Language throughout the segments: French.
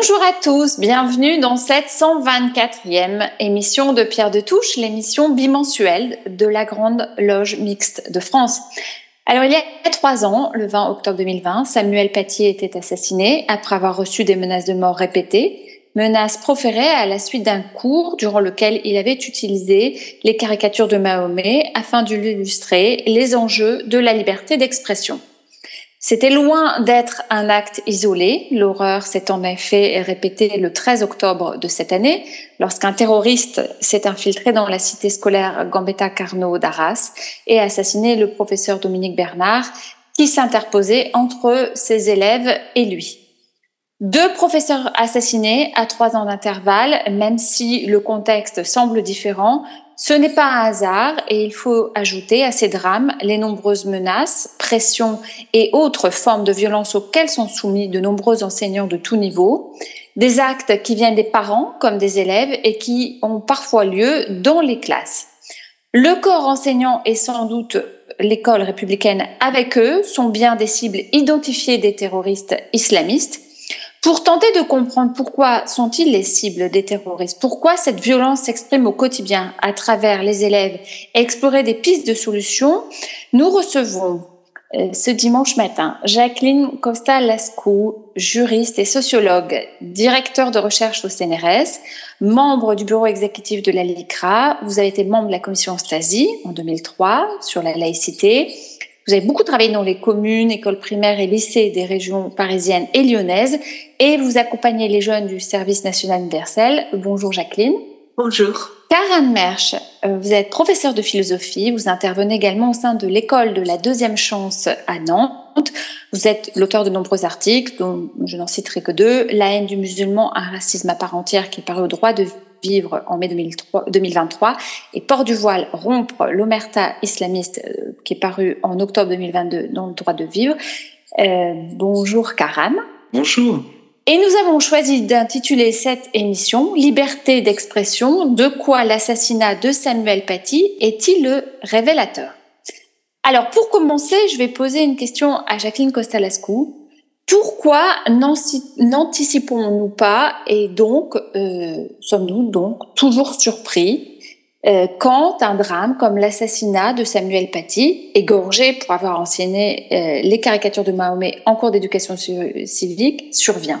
Bonjour à tous, bienvenue dans cette 124e émission de Pierre de Touche, l'émission bimensuelle de la Grande Loge Mixte de France. Alors il y a trois ans, le 20 octobre 2020, Samuel Paty était assassiné après avoir reçu des menaces de mort répétées, menaces proférées à la suite d'un cours durant lequel il avait utilisé les caricatures de Mahomet afin d'illustrer les enjeux de la liberté d'expression. C'était loin d'être un acte isolé. L'horreur s'est en effet répétée le 13 octobre de cette année, lorsqu'un terroriste s'est infiltré dans la cité scolaire Gambetta Carnot d'Arras et assassiné le professeur Dominique Bernard, qui s'interposait entre ses élèves et lui. Deux professeurs assassinés à trois ans d'intervalle, même si le contexte semble différent, ce n'est pas un hasard et il faut ajouter à ces drames les nombreuses menaces, pressions et autres formes de violence auxquelles sont soumis de nombreux enseignants de tout niveau, des actes qui viennent des parents comme des élèves et qui ont parfois lieu dans les classes. Le corps enseignant et sans doute l'école républicaine avec eux sont bien des cibles identifiées des terroristes islamistes pour tenter de comprendre pourquoi sont-ils les cibles des terroristes, pourquoi cette violence s'exprime au quotidien à travers les élèves et explorer des pistes de solutions, nous recevons euh, ce dimanche matin Jacqueline Costa-Lascou, juriste et sociologue, directeur de recherche au CNRS, membre du bureau exécutif de la LICRA. Vous avez été membre de la commission Stasi en 2003 sur la laïcité vous avez beaucoup travaillé dans les communes, écoles primaires et lycées des régions parisiennes et lyonnaises et vous accompagnez les jeunes du service national universel. Bonjour Jacqueline. Bonjour. Karen Mersch, euh, vous êtes professeur de philosophie, vous intervenez également au sein de l'école de la deuxième chance à Nantes. Vous êtes l'auteur de nombreux articles, dont je n'en citerai que deux. La haine du musulman, un racisme à part entière qui paraît au droit de vivre en mai 2023 et Port du voile, rompre l'omerta islamiste euh, qui est paru en octobre 2022 dans le droit de vivre. Euh, bonjour Karam. Bonjour. Et nous avons choisi d'intituler cette émission Liberté d'expression, de quoi l'assassinat de Samuel Paty est-il le révélateur? Alors pour commencer, je vais poser une question à Jacqueline Costalascu. Pourquoi n'anticipons-nous pas et donc euh, sommes-nous donc toujours surpris euh, quand un drame comme l'assassinat de Samuel Paty, égorgé pour avoir enseigné euh, les caricatures de Mahomet en cours d'éducation civique, survient?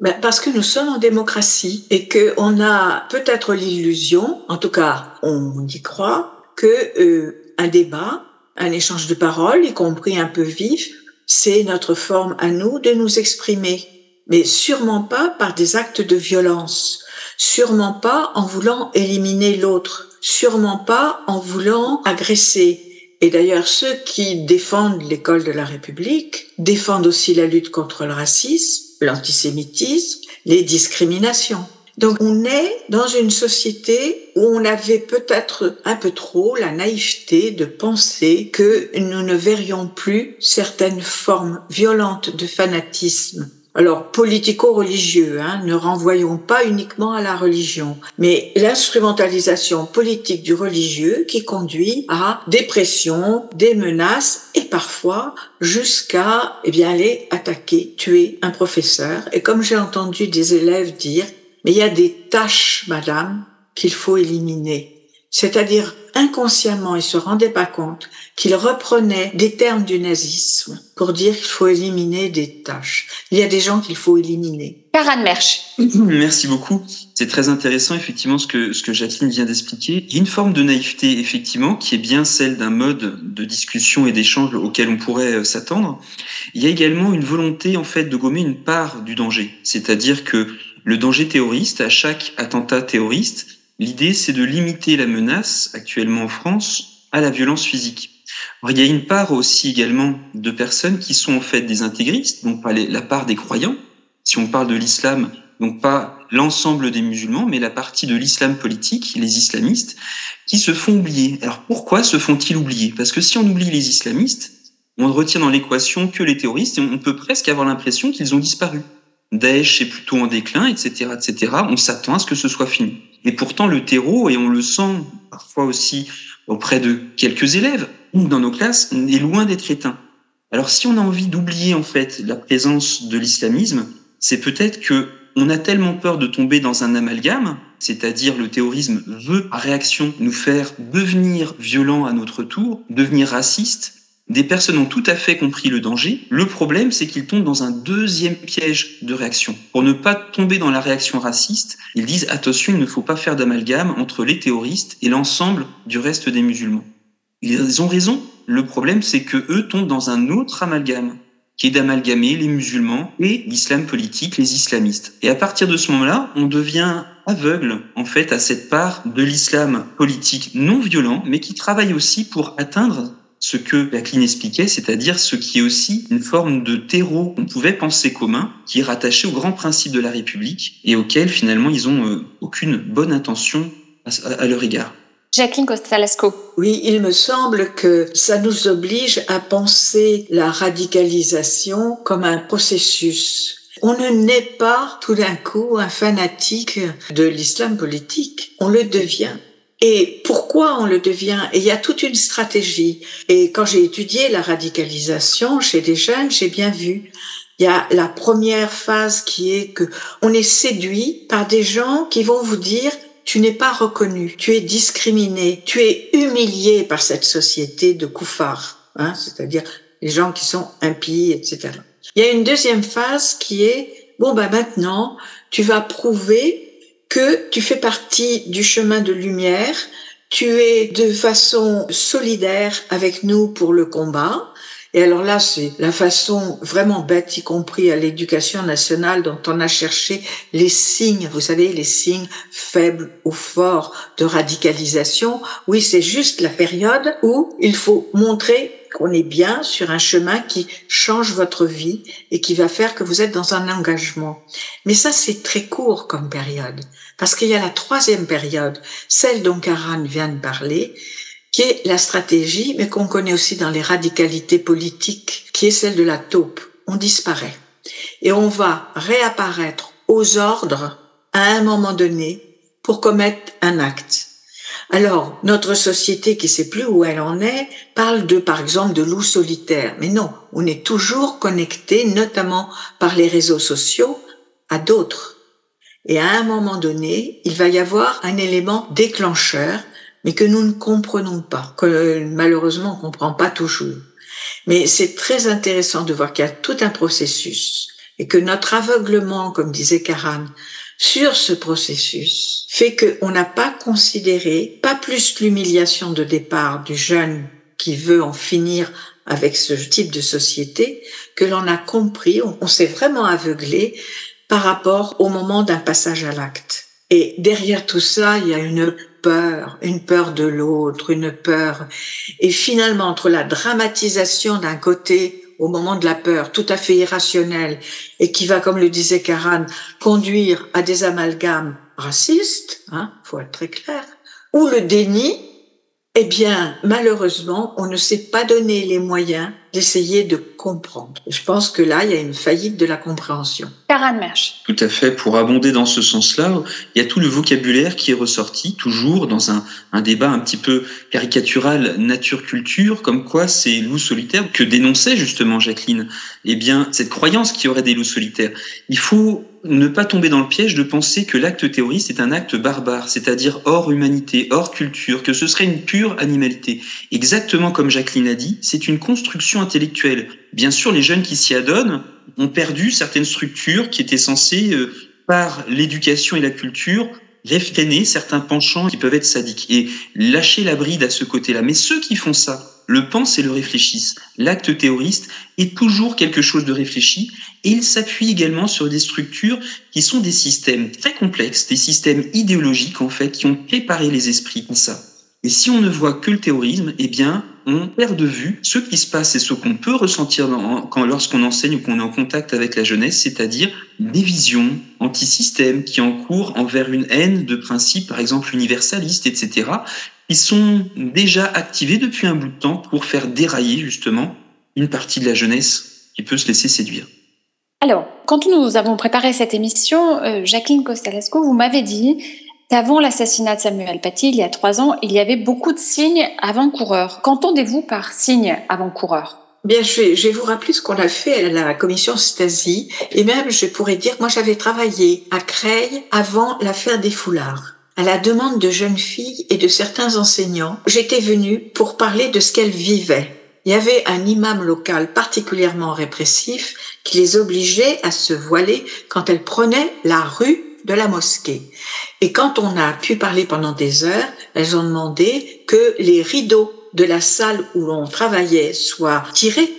Ben Parce que nous sommes en démocratie et qu'on a peut-être l'illusion, en tout cas on y croit, que un débat, un échange de paroles, y compris un peu vif, c'est notre forme à nous de nous exprimer, mais sûrement pas par des actes de violence, sûrement pas en voulant éliminer l'autre, sûrement pas en voulant agresser. Et d'ailleurs, ceux qui défendent l'école de la République défendent aussi la lutte contre le racisme, l'antisémitisme, les discriminations. Donc on est dans une société où on avait peut-être un peu trop la naïveté de penser que nous ne verrions plus certaines formes violentes de fanatisme. Alors politico-religieux, hein, ne renvoyons pas uniquement à la religion, mais l'instrumentalisation politique du religieux qui conduit à des pressions, des menaces et parfois jusqu'à eh bien aller attaquer, tuer un professeur. Et comme j'ai entendu des élèves dire, mais il y a des tâches, madame, qu'il faut éliminer. C'est-à-dire inconsciemment, il se rendait pas compte qu'il reprenait des termes du nazisme pour dire qu'il faut éliminer des tâches. Il y a des gens qu'il faut éliminer. Karan Mersch. Merci beaucoup. C'est très intéressant, effectivement, ce que, ce que Jacqueline vient d'expliquer. Il y a une forme de naïveté, effectivement, qui est bien celle d'un mode de discussion et d'échange auquel on pourrait euh, s'attendre. Il y a également une volonté, en fait, de gommer une part du danger. C'est-à-dire que le danger terroriste, à chaque attentat terroriste, l'idée c'est de limiter la menace actuellement en France à la violence physique. il y a une part aussi également de personnes qui sont en fait des intégristes, donc pas la part des croyants. Si on parle de l'islam, donc pas l'ensemble des musulmans, mais la partie de l'islam politique, les islamistes, qui se font oublier. Alors pourquoi se font-ils oublier? Parce que si on oublie les islamistes, on ne retient dans l'équation que les terroristes et on peut presque avoir l'impression qu'ils ont disparu. Daesh est plutôt en déclin, etc., etc. On s'attend à ce que ce soit fini. Et pourtant, le terreau, et on le sent parfois aussi auprès de quelques élèves ou dans nos classes, est loin d'être éteint. Alors, si on a envie d'oublier en fait la présence de l'islamisme, c'est peut-être que on a tellement peur de tomber dans un amalgame, c'est-à-dire le terrorisme veut, par réaction, nous faire devenir violents à notre tour, devenir racistes, des personnes ont tout à fait compris le danger. Le problème, c'est qu'ils tombent dans un deuxième piège de réaction. Pour ne pas tomber dans la réaction raciste, ils disent attention, il ne faut pas faire d'amalgame entre les terroristes et l'ensemble du reste des musulmans. Ils ont raison. Le problème, c'est que eux tombent dans un autre amalgame, qui est d'amalgamer les musulmans et l'islam politique, les islamistes. Et à partir de ce moment-là, on devient aveugle, en fait, à cette part de l'islam politique non violent, mais qui travaille aussi pour atteindre ce que Jacqueline expliquait, c'est-à-dire ce qui est aussi une forme de terreau qu'on pouvait penser commun, qui est rattaché aux grands principes de la République et auquel finalement ils ont euh, aucune bonne intention à, leur égard. Jacqueline Costalasco. Oui, il me semble que ça nous oblige à penser la radicalisation comme un processus. On ne naît pas tout d'un coup un fanatique de l'islam politique, on le devient. Et pourquoi on le devient? Et il y a toute une stratégie. Et quand j'ai étudié la radicalisation chez des jeunes, j'ai bien vu. Il y a la première phase qui est que on est séduit par des gens qui vont vous dire tu n'es pas reconnu, tu es discriminé, tu es humilié par cette société de koufars, hein, c'est-à-dire les gens qui sont impies, etc. Il y a une deuxième phase qui est bon bah maintenant tu vas prouver que tu fais partie du chemin de lumière, tu es de façon solidaire avec nous pour le combat. Et alors là, c'est la façon vraiment bête, y compris à l'éducation nationale, dont on a cherché les signes, vous savez, les signes faibles ou forts de radicalisation. Oui, c'est juste la période où il faut montrer qu'on est bien sur un chemin qui change votre vie et qui va faire que vous êtes dans un engagement. Mais ça, c'est très court comme période, parce qu'il y a la troisième période, celle dont Karan vient de parler, qui est la stratégie, mais qu'on connaît aussi dans les radicalités politiques, qui est celle de la taupe. On disparaît. Et on va réapparaître aux ordres à un moment donné pour commettre un acte. Alors, notre société qui sait plus où elle en est parle de, par exemple, de loup solitaire. Mais non, on est toujours connecté, notamment par les réseaux sociaux, à d'autres. Et à un moment donné, il va y avoir un élément déclencheur, mais que nous ne comprenons pas, que malheureusement on comprend pas toujours. Mais c'est très intéressant de voir qu'il y a tout un processus et que notre aveuglement, comme disait Karan, sur ce processus fait qu'on n'a pas considéré, pas plus l'humiliation de départ du jeune qui veut en finir avec ce type de société, que l'on a compris, on, s'est vraiment aveuglé par rapport au moment d'un passage à l'acte. Et derrière tout ça, il y a une peur, une peur de l'autre, une peur. Et finalement, entre la dramatisation d'un côté au moment de la peur, tout à fait irrationnelle, et qui va, comme le disait Karan, conduire à des amalgames racistes, hein, faut être très clair, ou le déni, eh bien, malheureusement, on ne s'est pas donné les moyens d'essayer de comprendre. Je pense que là, il y a une faillite de la compréhension. Karan Mersch. Tout à fait. Pour abonder dans ce sens-là, il y a tout le vocabulaire qui est ressorti, toujours dans un, un débat un petit peu caricatural nature-culture, comme quoi c'est loups solitaires que dénonçait justement Jacqueline. Eh bien, cette croyance qu'il y aurait des loups solitaires. Il faut ne pas tomber dans le piège de penser que l'acte terroriste est un acte barbare, c'est-à-dire hors humanité, hors culture, que ce serait une pure animalité. Exactement comme Jacqueline a dit, c'est une construction intellectuelle. Bien sûr, les jeunes qui s'y adonnent ont perdu certaines structures qui étaient censées, euh, par l'éducation et la culture, réfréner certains penchants qui peuvent être sadiques et lâcher la bride à ce côté-là. Mais ceux qui font ça, le pensent et le réfléchissent. L'acte théoriste est toujours quelque chose de réfléchi et il s'appuie également sur des structures qui sont des systèmes très complexes, des systèmes idéologiques en fait qui ont préparé les esprits pour ça. Et si on ne voit que le terrorisme, eh bien, on perd de vue ce qui se passe et ce qu'on peut ressentir lorsqu'on enseigne ou qu'on est en contact avec la jeunesse, c'est-à-dire des visions anti-système qui encourent envers une haine de principes, par exemple universalistes, etc., qui sont déjà activés depuis un bout de temps pour faire dérailler justement une partie de la jeunesse qui peut se laisser séduire. Alors, quand nous avons préparé cette émission, euh, Jacqueline Costalesco, vous m'avez dit qu'avant l'assassinat de Samuel Paty, il y a trois ans, il y avait beaucoup de signes avant-coureurs. Qu'entendez-vous par signes avant-coureurs? Bien, je vais, je vais, vous rappeler ce qu'on a fait à la commission Stasi. Et même, je pourrais dire, moi, j'avais travaillé à Creil avant l'affaire des foulards. À la demande de jeunes filles et de certains enseignants, j'étais venue pour parler de ce qu'elles vivaient il y avait un imam local particulièrement répressif qui les obligeait à se voiler quand elles prenaient la rue de la mosquée. Et quand on a pu parler pendant des heures, elles ont demandé que les rideaux de la salle où l'on travaillait soient tirés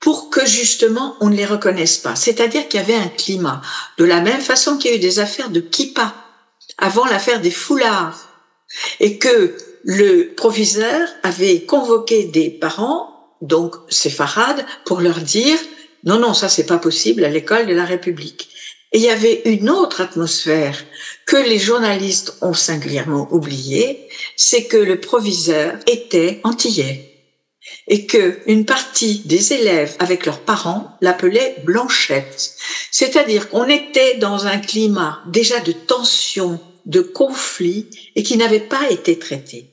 pour que justement on ne les reconnaisse pas. C'est-à-dire qu'il y avait un climat. De la même façon qu'il y a eu des affaires de kippa avant l'affaire des foulards et que le proviseur avait convoqué des parents donc séfarades, pour leur dire non, non, ça c'est pas possible à l'école de la République. Et il y avait une autre atmosphère que les journalistes ont singulièrement oubliée, c'est que le proviseur était antillais et que une partie des élèves avec leurs parents l'appelaient Blanchette. C'est-à-dire qu'on était dans un climat déjà de tension, de conflit et qui n'avait pas été traité.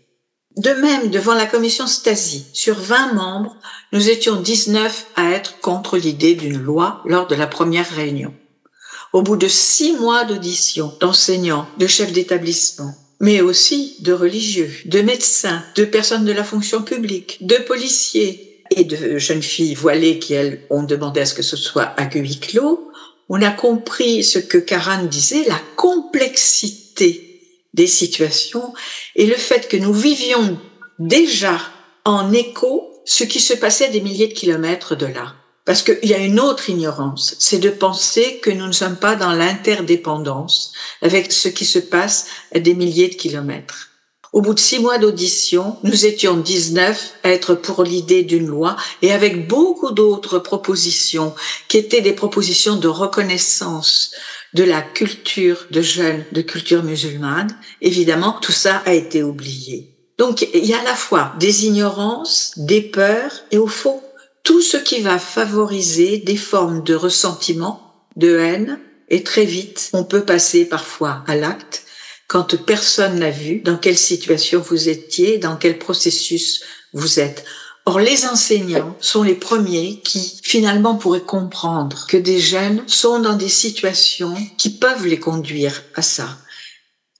De même, devant la commission Stasi, sur 20 membres, nous étions 19 à être contre l'idée d'une loi lors de la première réunion. Au bout de six mois d'audition d'enseignants, de chefs d'établissement, mais aussi de religieux, de médecins, de personnes de la fonction publique, de policiers et de jeunes filles voilées qui, elles, ont demandé à ce que ce soit à huis clos, on a compris ce que Karan disait, la complexité des situations et le fait que nous vivions déjà en écho ce qui se passait des milliers de kilomètres de là. Parce qu'il y a une autre ignorance, c'est de penser que nous ne sommes pas dans l'interdépendance avec ce qui se passe à des milliers de kilomètres. Au bout de six mois d'audition, nous étions 19 à être pour l'idée d'une loi et avec beaucoup d'autres propositions qui étaient des propositions de reconnaissance de la culture de jeunes, de culture musulmane. Évidemment, tout ça a été oublié. Donc, il y a à la fois des ignorances, des peurs et au fond, tout ce qui va favoriser des formes de ressentiment, de haine, et très vite, on peut passer parfois à l'acte quand personne n'a vu dans quelle situation vous étiez, dans quel processus vous êtes. Or, les enseignants sont les premiers qui, finalement, pourraient comprendre que des jeunes sont dans des situations qui peuvent les conduire à ça.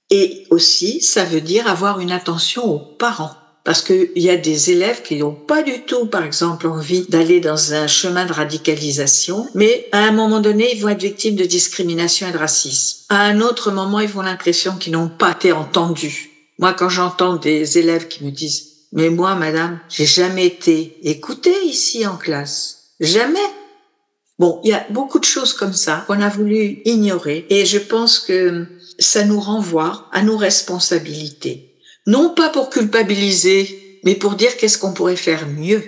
Et aussi, ça veut dire avoir une attention aux parents. Parce qu'il y a des élèves qui n'ont pas du tout, par exemple, envie d'aller dans un chemin de radicalisation, mais à un moment donné, ils vont être victimes de discrimination et de racisme. À un autre moment, ils vont l'impression qu'ils n'ont pas été entendus. Moi, quand j'entends des élèves qui me disent mais moi, madame, j'ai jamais été écoutée ici en classe. Jamais. Bon, il y a beaucoup de choses comme ça qu'on a voulu ignorer et je pense que ça nous renvoie à nos responsabilités non pas pour culpabiliser, mais pour dire qu'est-ce qu'on pourrait faire mieux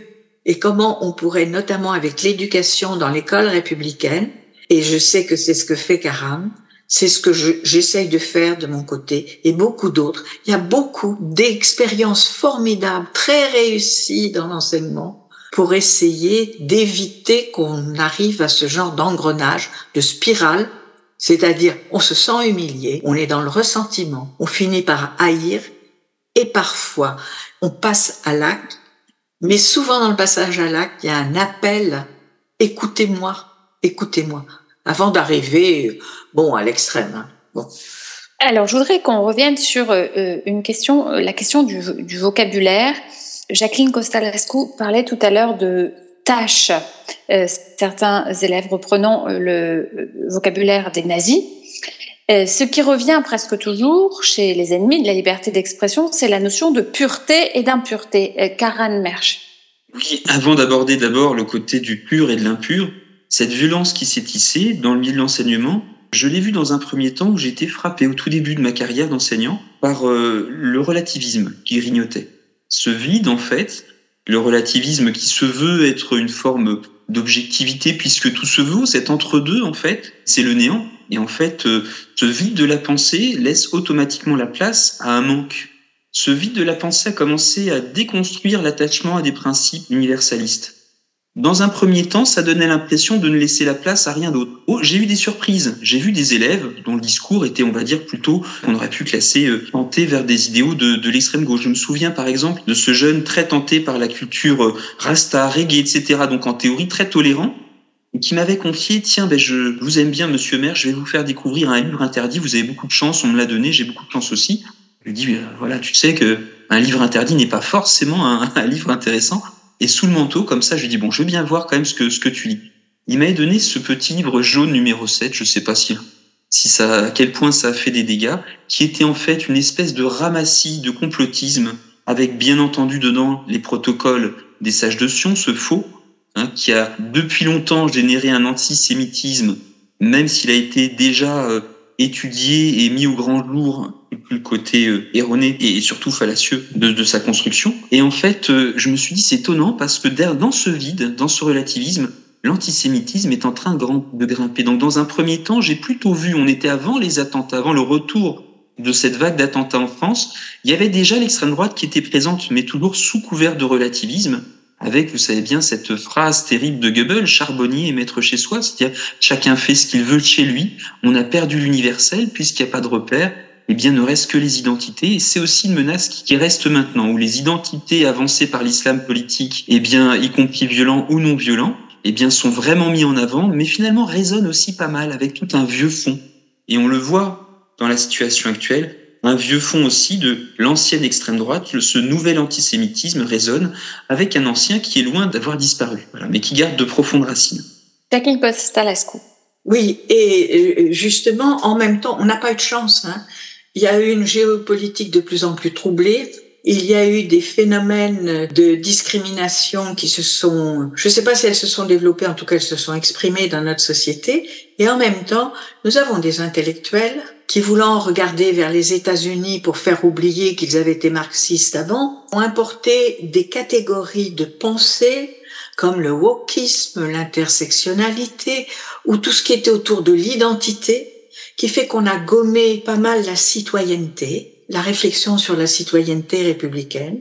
et comment on pourrait, notamment avec l'éducation dans l'école républicaine, et je sais que c'est ce que fait Karam, c'est ce que j'essaye de faire de mon côté et beaucoup d'autres. Il y a beaucoup d'expériences formidables, très réussies dans l'enseignement pour essayer d'éviter qu'on arrive à ce genre d'engrenage, de spirale, c'est-à-dire on se sent humilié, on est dans le ressentiment, on finit par haïr et parfois on passe à l'acte, mais souvent dans le passage à l'acte, il y a un appel, écoutez-moi, écoutez-moi, avant d'arriver, bon, à l'extrême. Hein. Bon. Alors, je voudrais qu'on revienne sur euh, euh, une question, euh, la question du, vocabulaire. Jacqueline Costalescu parlait tout à l'heure de tâches. certains élèves reprenant le vocabulaire des nazis. Euh, ce qui revient presque toujours chez les ennemis de la liberté d'expression, c'est la notion de pureté et d'impureté. Euh, Karan Mersch. Oui, avant d'aborder d'abord le côté du pur et de l'impur, cette violence qui s'est tissée dans le milieu de l'enseignement, je l'ai vu dans un premier temps où j'étais frappé au tout début de ma carrière d'enseignant par euh, le relativisme qui grignotait. Ce vide, en fait, le relativisme qui se veut être une forme d'objectivité puisque tout se vaut, cet entre-deux en fait, c'est le néant. Et en fait, euh, ce vide de la pensée laisse automatiquement la place à un manque. Ce vide de la pensée a commencé à déconstruire l'attachement à des principes universalistes. Dans un premier temps, ça donnait l'impression de ne laisser la place à rien d'autre. Oh, j'ai eu des surprises. J'ai vu des élèves dont le discours était, on va dire, plutôt qu'on aurait pu classer euh, tenté vers des idéaux de, de l'extrême gauche. Je me souviens, par exemple, de ce jeune très tenté par la culture euh, rasta, reggae, etc., donc en théorie très tolérant, qui m'avait confié, tiens, ben je vous aime bien, monsieur maire, je vais vous faire découvrir un livre interdit, vous avez beaucoup de chance, on me l'a donné, j'ai beaucoup de chance aussi. Je lui dis, euh, voilà, tu sais que un livre interdit n'est pas forcément un, un livre intéressant. Et sous le manteau, comme ça, je lui dis, bon, je veux bien voir quand même ce que, ce que tu lis. Il m'avait donné ce petit livre jaune numéro 7, je sais pas si, si ça, à quel point ça a fait des dégâts, qui était en fait une espèce de ramassis de complotisme, avec bien entendu dedans les protocoles des sages de Sion, ce faux, hein, qui a depuis longtemps généré un antisémitisme, même s'il a été déjà euh, étudié et mis au grand jour le côté euh, erroné et surtout fallacieux de, de, sa construction. Et en fait, euh, je me suis dit c'est étonnant parce que dans ce vide, dans ce relativisme, l'antisémitisme est en train de grimper. Donc dans un premier temps, j'ai plutôt vu, on était avant les attentats, avant le retour de cette vague d'attentats en France, il y avait déjà l'extrême droite qui était présente, mais toujours sous couvert de relativisme avec, vous savez bien, cette phrase terrible de Goebbels, charbonnier et maître chez soi, c'est-à-dire chacun fait ce qu'il veut chez lui, on a perdu l'universel puisqu'il n'y a pas de repère, eh bien, ne reste que les identités. Et c'est aussi une menace qui reste maintenant, où les identités avancées par l'islam politique, eh bien, y compris violents ou non violents, eh bien, sont vraiment mis en avant, mais finalement résonnent aussi pas mal avec tout un vieux fond. Et on le voit dans la situation actuelle, un vieux fond aussi de l'ancienne extrême droite, ce nouvel antisémitisme résonne avec un ancien qui est loin d'avoir disparu, voilà, mais qui garde de profondes racines. Oui, et justement, en même temps, on n'a pas eu de chance. Hein. Il y a eu une géopolitique de plus en plus troublée. Il y a eu des phénomènes de discrimination qui se sont, je ne sais pas si elles se sont développées, en tout cas elles se sont exprimées dans notre société. Et en même temps, nous avons des intellectuels qui, voulant regarder vers les États-Unis pour faire oublier qu'ils avaient été marxistes avant, ont importé des catégories de pensée comme le wokisme, l'intersectionnalité, ou tout ce qui était autour de l'identité, qui fait qu'on a gommé pas mal la citoyenneté, la réflexion sur la citoyenneté républicaine,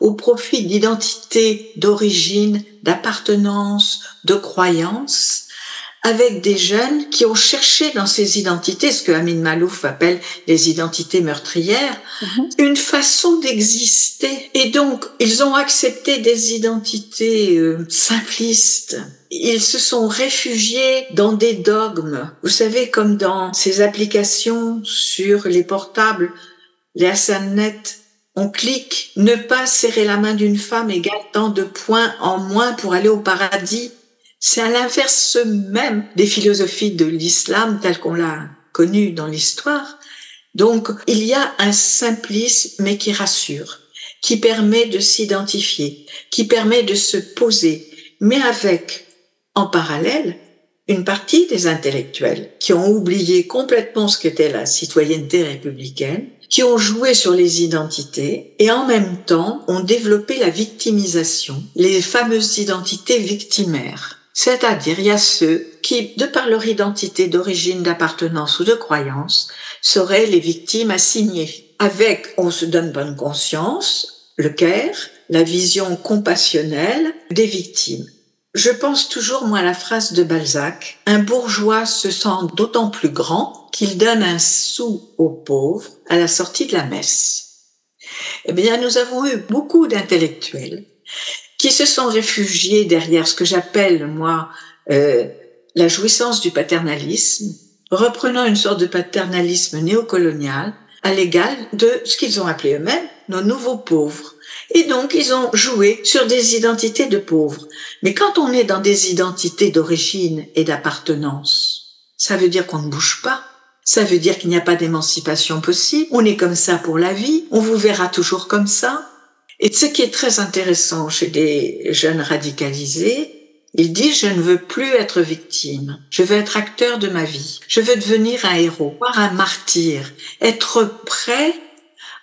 au profit d'identité, d'origine, d'appartenance, de croyance, avec des jeunes qui ont cherché dans ces identités, ce que Amin Malouf appelle les identités meurtrières, mm-hmm. une façon d'exister. Et donc, ils ont accepté des identités euh, simplistes. Ils se sont réfugiés dans des dogmes. Vous savez, comme dans ces applications sur les portables, les Hassanet, on clique, ne pas serrer la main d'une femme égale tant de points en moins pour aller au paradis. C'est à l'inverse même des philosophies de l'islam tel qu'on l'a connu dans l'histoire. Donc, il y a un simplisme, mais qui rassure, qui permet de s'identifier, qui permet de se poser, mais avec, en parallèle, une partie des intellectuels qui ont oublié complètement ce qu'était la citoyenneté républicaine, qui ont joué sur les identités et en même temps ont développé la victimisation, les fameuses identités victimaires. C'est-à-dire, il y a ceux qui, de par leur identité d'origine, d'appartenance ou de croyance, seraient les victimes assignées. Avec, on se donne bonne conscience, le care, la vision compassionnelle des victimes. Je pense toujours, moi, à la phrase de Balzac, un bourgeois se sent d'autant plus grand qu'il donne un sou aux pauvres à la sortie de la messe. Eh bien, nous avons eu beaucoup d'intellectuels qui se sont réfugiés derrière ce que j'appelle, moi, euh, la jouissance du paternalisme, reprenant une sorte de paternalisme néocolonial à l'égal de ce qu'ils ont appelé eux-mêmes nos nouveaux pauvres. Et donc, ils ont joué sur des identités de pauvres. Mais quand on est dans des identités d'origine et d'appartenance, ça veut dire qu'on ne bouge pas. Ça veut dire qu'il n'y a pas d'émancipation possible. On est comme ça pour la vie. On vous verra toujours comme ça. Et ce qui est très intéressant chez des jeunes radicalisés, il dit je ne veux plus être victime, je veux être acteur de ma vie, je veux devenir un héros, voire un martyr, être prêt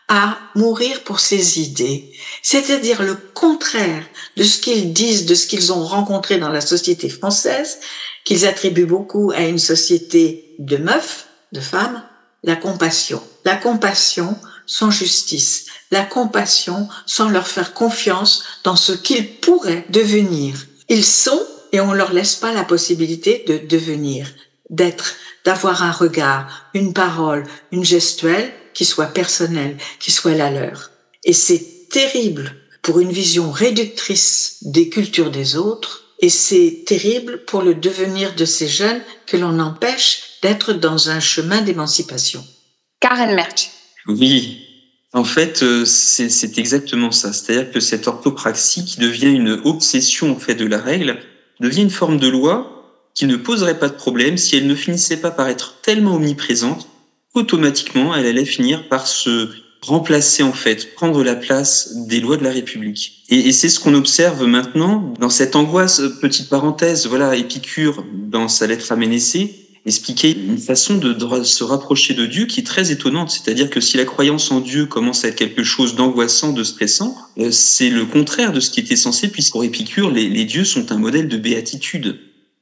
à mourir pour ses idées, c'est-à-dire le contraire de ce qu'ils disent, de ce qu'ils ont rencontré dans la société française, qu'ils attribuent beaucoup à une société de meufs, de femmes, la compassion. La compassion sans justice, la compassion sans leur faire confiance dans ce qu'ils pourraient devenir. Ils sont et on leur laisse pas la possibilité de devenir, d'être, d'avoir un regard, une parole, une gestuelle qui soit personnelle, qui soit la leur. Et c'est terrible pour une vision réductrice des cultures des autres et c'est terrible pour le devenir de ces jeunes que l'on empêche d'être dans un chemin d'émancipation. Karen Merch. Oui, en fait, euh, c'est exactement ça. C'est-à-dire que cette orthopraxie qui devient une obsession en fait de la règle devient une forme de loi qui ne poserait pas de problème si elle ne finissait pas par être tellement omniprésente automatiquement, elle allait finir par se remplacer en fait, prendre la place des lois de la République. Et, c'est ce qu'on observe maintenant dans cette angoisse, euh, petite parenthèse, voilà, Épicure, dans sa lettre à Ménécée, expliquait une façon de, se rapprocher de Dieu qui est très étonnante. C'est-à-dire que si la croyance en Dieu commence à être quelque chose d'angoissant, de stressant, euh, c'est le contraire de ce qui était censé, puisqu'en Épicure, les, les dieux sont un modèle de béatitude.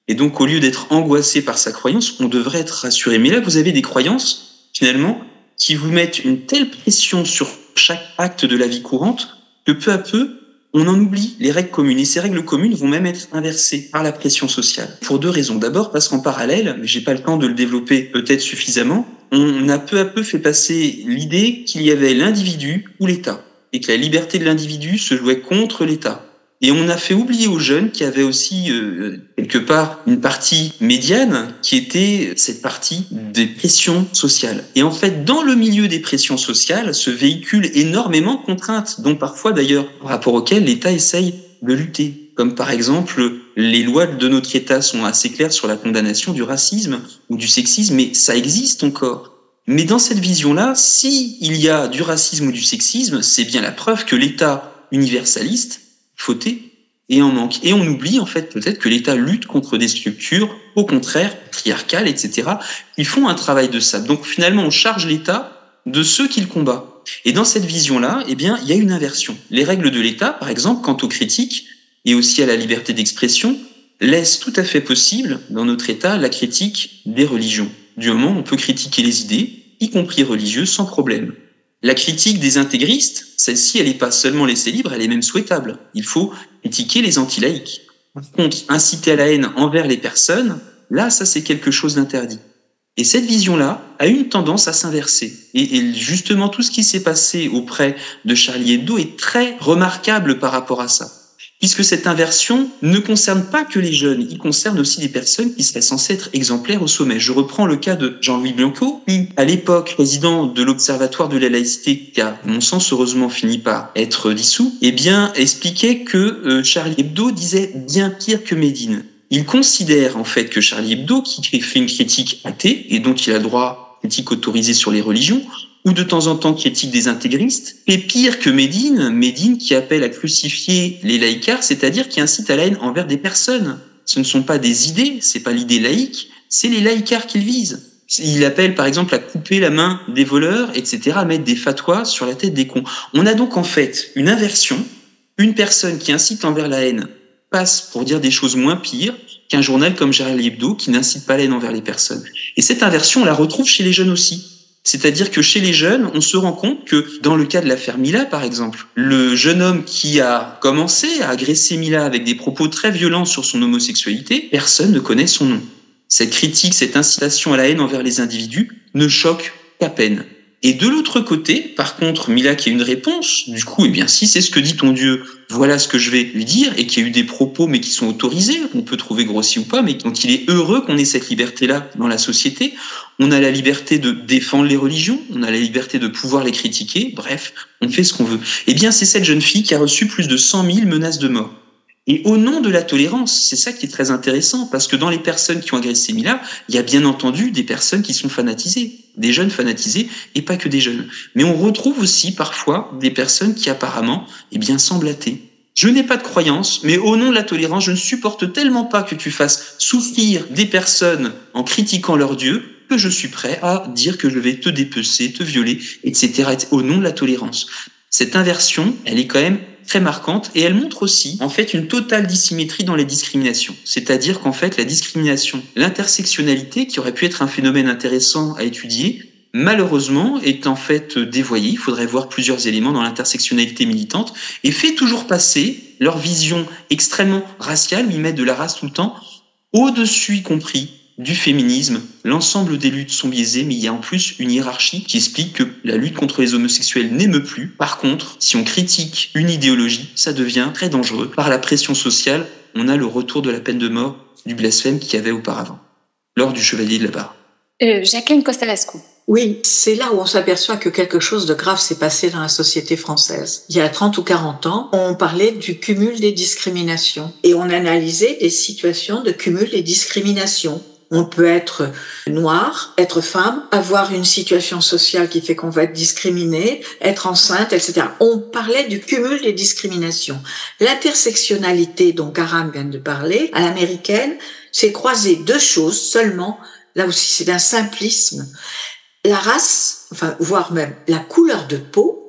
Et donc, au lieu d'être angoissé par sa croyance, on devrait être rassuré. Mais là, vous avez des croyances finalement, qui vous mettent une telle pression sur chaque acte de la vie courante que peu à peu, on en oublie les règles communes. Et ces règles communes vont même être inversées par la pression sociale. Pour deux raisons. D'abord, parce qu'en parallèle, mais j'ai pas le temps de le développer peut-être suffisamment, on a peu à peu fait passer l'idée qu'il y avait l'individu ou l'État. Et que la liberté de l'individu se jouait contre l'État. Et on a fait oublier aux jeunes qu'il y avait aussi euh, quelque part une partie médiane qui était cette partie des pressions sociales. Et en fait, dans le milieu des pressions sociales, se véhicule énormément de contraintes, dont parfois d'ailleurs, par rapport auxquelles l'État essaye de lutter. Comme par exemple, les lois de notre État sont assez claires sur la condamnation du racisme ou du sexisme, mais ça existe encore. Mais dans cette vision-là, si il y a du racisme ou du sexisme, c'est bien la preuve que l'État universaliste fauté et en manque. Et on oublie en fait peut-être que l'État lutte contre des structures, au contraire, triarcales, etc., qui font un travail de ça. Donc finalement, on charge l'État de ceux qu'il combat. Et dans cette vision-là, eh bien, il y a une inversion. Les règles de l'État, par exemple, quant aux critiques et aussi à la liberté d'expression, laissent tout à fait possible, dans notre État, la critique des religions. Du moment où on peut critiquer les idées, y compris religieuses, sans problème. La critique des intégristes, celle-ci, elle n'est pas seulement laissée libre, elle est même souhaitable. Il faut critiquer les anti-laïcs. Par contre, inciter à la haine envers les personnes, là, ça c'est quelque chose d'interdit. Et cette vision-là a une tendance à s'inverser. Et, justement, tout ce qui s'est passé auprès de Charlie Hebdo est très remarquable par rapport à ça puisque cette inversion ne concerne pas que les jeunes, il concerne aussi des personnes qui seraient censées être exemplaires au sommet. Je reprends le cas de Jean-Louis Blanco, qui, à l'époque, président de l'Observatoire de la laïcité, qui a, à mon sens, heureusement fini par être dissous, eh bien, expliquait que euh, Charlie Hebdo disait bien pire que Médine. Il considère, en fait, que Charlie Hebdo, qui fait une critique athée, et dont il a droit critique autorisée sur les religions, ou de temps en temps critique des intégristes, et pire que Médine, Médine qui appelle à crucifier les laïcars, c'est-à-dire qui incite à la haine envers des personnes. Ce ne sont pas des idées, c'est pas l'idée laïque, c'est les laïcars qu'il vise. Il appelle par exemple à couper la main des voleurs, etc., à mettre des fatwas sur la tête des cons. On a donc en fait une inversion. Une personne qui incite envers la haine passe pour dire des choses moins pires qu'un journal comme Charlie Hebdo qui n'incite pas la haine envers les personnes. Et cette inversion, on la retrouve chez les jeunes aussi. C'est-à-dire que chez les jeunes, on se rend compte que dans le cas de l'affaire Mila, par exemple, le jeune homme qui a commencé à agresser Mila avec des propos très violents sur son homosexualité, personne ne connaît son nom. Cette critique, cette incitation à la haine envers les individus ne choque qu'à peine. Et de l'autre côté, par contre, Mila qui a une réponse, du coup, eh bien, si c'est ce que dit ton Dieu, voilà ce que je vais lui dire, et qui a eu des propos, mais qui sont autorisés, on peut trouver grossi ou pas, mais dont il est heureux qu'on ait cette liberté-là dans la société. On a la liberté de défendre les religions, on a la liberté de pouvoir les critiquer, bref, on fait ce qu'on veut. Eh bien, c'est cette jeune fille qui a reçu plus de 100 000 menaces de mort. Et au nom de la tolérance, c'est ça qui est très intéressant, parce que dans les personnes qui ont agressé Mila, il y a bien entendu des personnes qui sont fanatisées, des jeunes fanatisés, et pas que des jeunes. Mais on retrouve aussi parfois des personnes qui apparemment, eh bien, semblent athées. Je n'ai pas de croyance, mais au nom de la tolérance, je ne supporte tellement pas que tu fasses souffrir des personnes en critiquant leur Dieu que je suis prêt à dire que je vais te dépecer, te violer, etc., au nom de la tolérance. Cette inversion, elle est quand même très marquante et elle montre aussi en fait une totale dissymétrie dans les discriminations. C'est-à-dire qu'en fait la discrimination, l'intersectionnalité qui aurait pu être un phénomène intéressant à étudier, malheureusement est en fait dévoyée. Il faudrait voir plusieurs éléments dans l'intersectionnalité militante et fait toujours passer leur vision extrêmement raciale, où ils de la race tout le temps, au-dessus y compris du féminisme. L'ensemble des luttes sont biaisées, mais il y a en plus une hiérarchie qui explique que la lutte contre les homosexuels n'émeut plus. Par contre, si on critique une idéologie, ça devient très dangereux. Par la pression sociale, on a le retour de la peine de mort du blasphème qu'il y avait auparavant, lors du Chevalier de la Barre. Euh, Jacqueline Costalasco. Oui, c'est là où on s'aperçoit que quelque chose de grave s'est passé dans la société française. Il y a 30 ou 40 ans, on parlait du cumul des discriminations et on analysait des situations de cumul des discriminations. On peut être noir, être femme, avoir une situation sociale qui fait qu'on va être discriminé, être enceinte, etc. On parlait du cumul des discriminations. L'intersectionnalité dont Karam vient de parler, à l'américaine, c'est croiser deux choses seulement. Là aussi, c'est d'un simplisme la race, enfin, voire même la couleur de peau,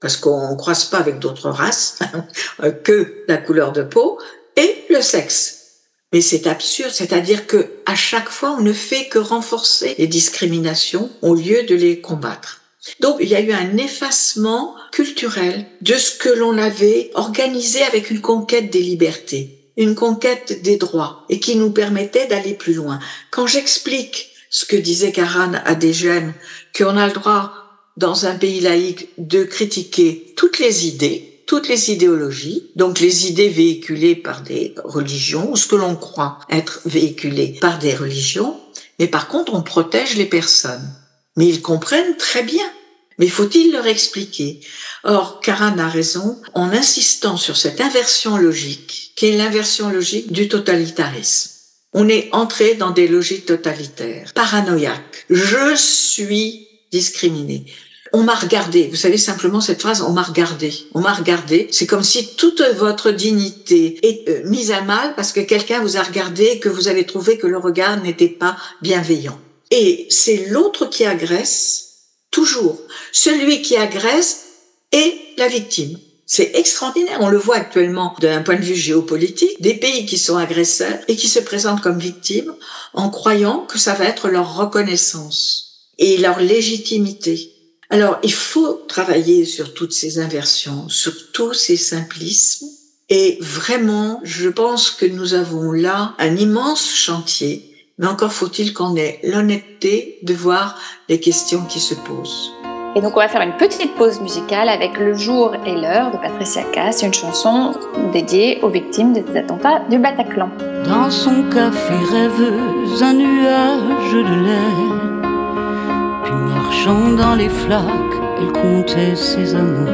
parce qu'on ne croise pas avec d'autres races que la couleur de peau, et le sexe. Mais c'est absurde, c'est-à-dire que à chaque fois, on ne fait que renforcer les discriminations au lieu de les combattre. Donc, il y a eu un effacement culturel de ce que l'on avait organisé avec une conquête des libertés, une conquête des droits, et qui nous permettait d'aller plus loin. Quand j'explique ce que disait Karan à des jeunes, qu'on a le droit, dans un pays laïque, de critiquer toutes les idées, toutes les idéologies, donc les idées véhiculées par des religions, ou ce que l'on croit être véhiculé par des religions, mais par contre, on protège les personnes. Mais ils comprennent très bien. Mais faut-il leur expliquer? Or, Karan a raison en insistant sur cette inversion logique, qui est l'inversion logique du totalitarisme. On est entré dans des logiques totalitaires, paranoïaques. Je suis discriminé. On m'a regardé. Vous savez simplement cette phrase, on m'a regardé. On m'a regardé. C'est comme si toute votre dignité est euh, mise à mal parce que quelqu'un vous a regardé et que vous avez trouvé que le regard n'était pas bienveillant. Et c'est l'autre qui agresse, toujours. Celui qui agresse est la victime. C'est extraordinaire. On le voit actuellement d'un point de vue géopolitique, des pays qui sont agresseurs et qui se présentent comme victimes en croyant que ça va être leur reconnaissance et leur légitimité. Alors, il faut travailler sur toutes ces inversions, sur tous ces simplismes. Et vraiment, je pense que nous avons là un immense chantier, mais encore faut-il qu'on ait l'honnêteté de voir les questions qui se posent. Et donc on va faire une petite pause musicale avec Le jour et l'heure de Patricia Cass, une chanson dédiée aux victimes des attentats du Bataclan. Dans son café rêveuse, un nuage de lait. Puis marchant dans les flaques, elle comptait ses amours.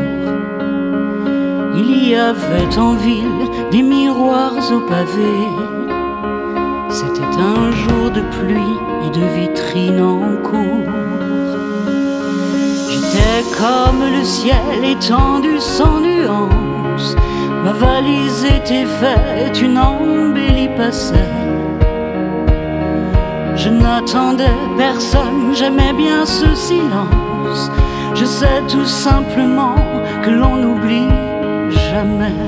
Il y avait en ville des miroirs au pavé. C'était un jour de pluie et de vitrines en cours. J'étais comme le ciel étendu sans nuance. Ma valise était faite, une embellie passait. Je n'attendais personne, j'aimais bien ce silence. Je sais tout simplement que l'on n'oublie jamais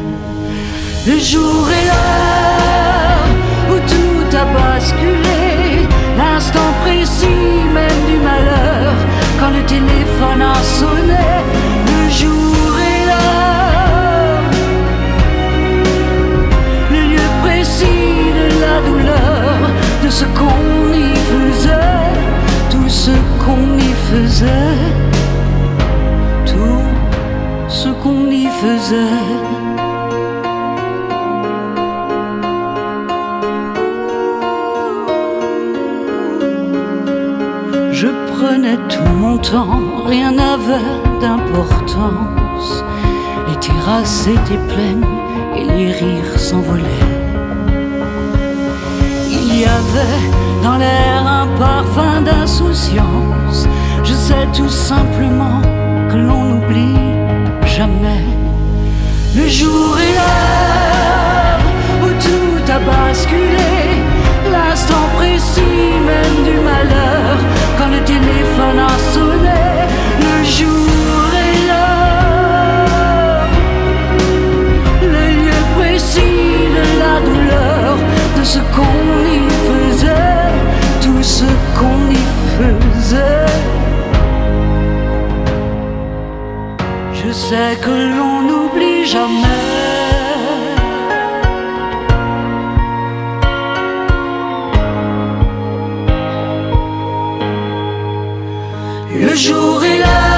le jour et l'heure où tout a basculé, l'instant précis même du malheur quand le téléphone a sonné, le jour et l'heure, le lieu précis de la douleur, de ce qu'on faisait, tout ce qu'on y faisait. Je prenais tout mon temps, rien n'avait d'importance. Les terrasses étaient pleines et les rires s'envolaient. Il y avait dans l'air un parfum d'insouciance. Je sais tout simplement que l'on n'oublie jamais. Le jour et l'heure où tout a basculé, l'instant précis même du malheur, quand le téléphone a sonné, le jour et l'heure, le lieu précis de la douleur, de ce qu'on y faisait, tout ce qu'on sais que l'on n'oublie jamais. Le jour est là.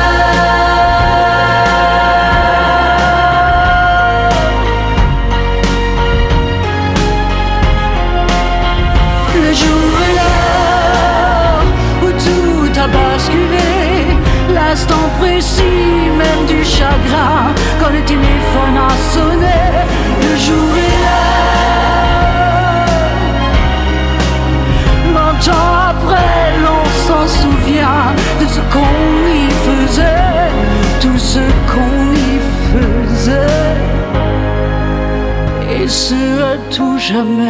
Jamais.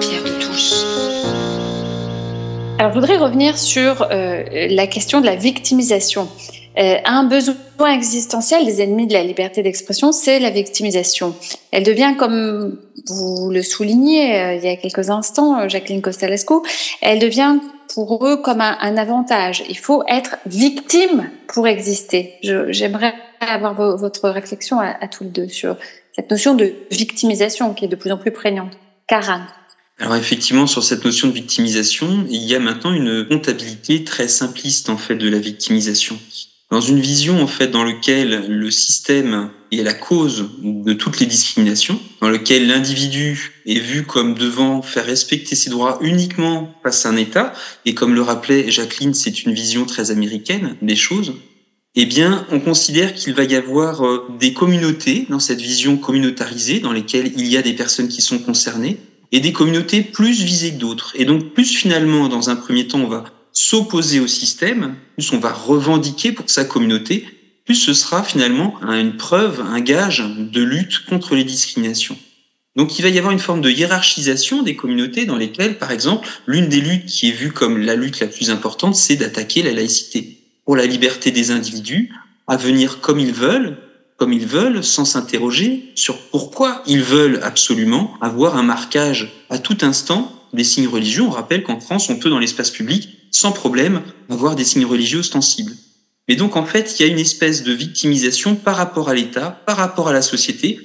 Pierre de Touche. Alors, je voudrais revenir sur euh, la question de la victimisation. Euh, un besoin existentiel des ennemis de la liberté d'expression, c'est la victimisation. Elle devient, comme vous le soulignez euh, il y a quelques instants, Jacqueline Costalesco, elle devient pour eux comme un, avantage. Il faut être victime pour exister. J'aimerais avoir vo- votre réflexion à, à tous les deux sur cette notion de victimisation qui est de plus en plus prégnante. Karan. Alors effectivement, sur cette notion de victimisation, il y a maintenant une comptabilité très simpliste en fait de la victimisation. Dans une vision en fait dans laquelle le système est la cause de toutes les discriminations, dans lequel l'individu est vu comme devant faire respecter ses droits uniquement face à un État, et comme le rappelait Jacqueline, c'est une vision très américaine des choses, eh bien, on considère qu'il va y avoir euh, des communautés dans cette vision communautarisée, dans lesquelles il y a des personnes qui sont concernées, et des communautés plus visées que d'autres. Et donc, plus finalement, dans un premier temps, on va s'opposer au système, plus on va revendiquer pour sa communauté, plus ce sera finalement une preuve, un gage de lutte contre les discriminations. Donc il va y avoir une forme de hiérarchisation des communautés dans lesquelles, par exemple, l'une des luttes qui est vue comme la lutte la plus importante, c'est d'attaquer la laïcité pour la liberté des individus à venir comme ils veulent, comme ils veulent, sans s'interroger sur pourquoi ils veulent absolument avoir un marquage à tout instant des signes religieux. On rappelle qu'en France, on peut dans l'espace public, sans problème, avoir des signes religieux ostensibles. Mais donc en fait, il y a une espèce de victimisation par rapport à l'État, par rapport à la société.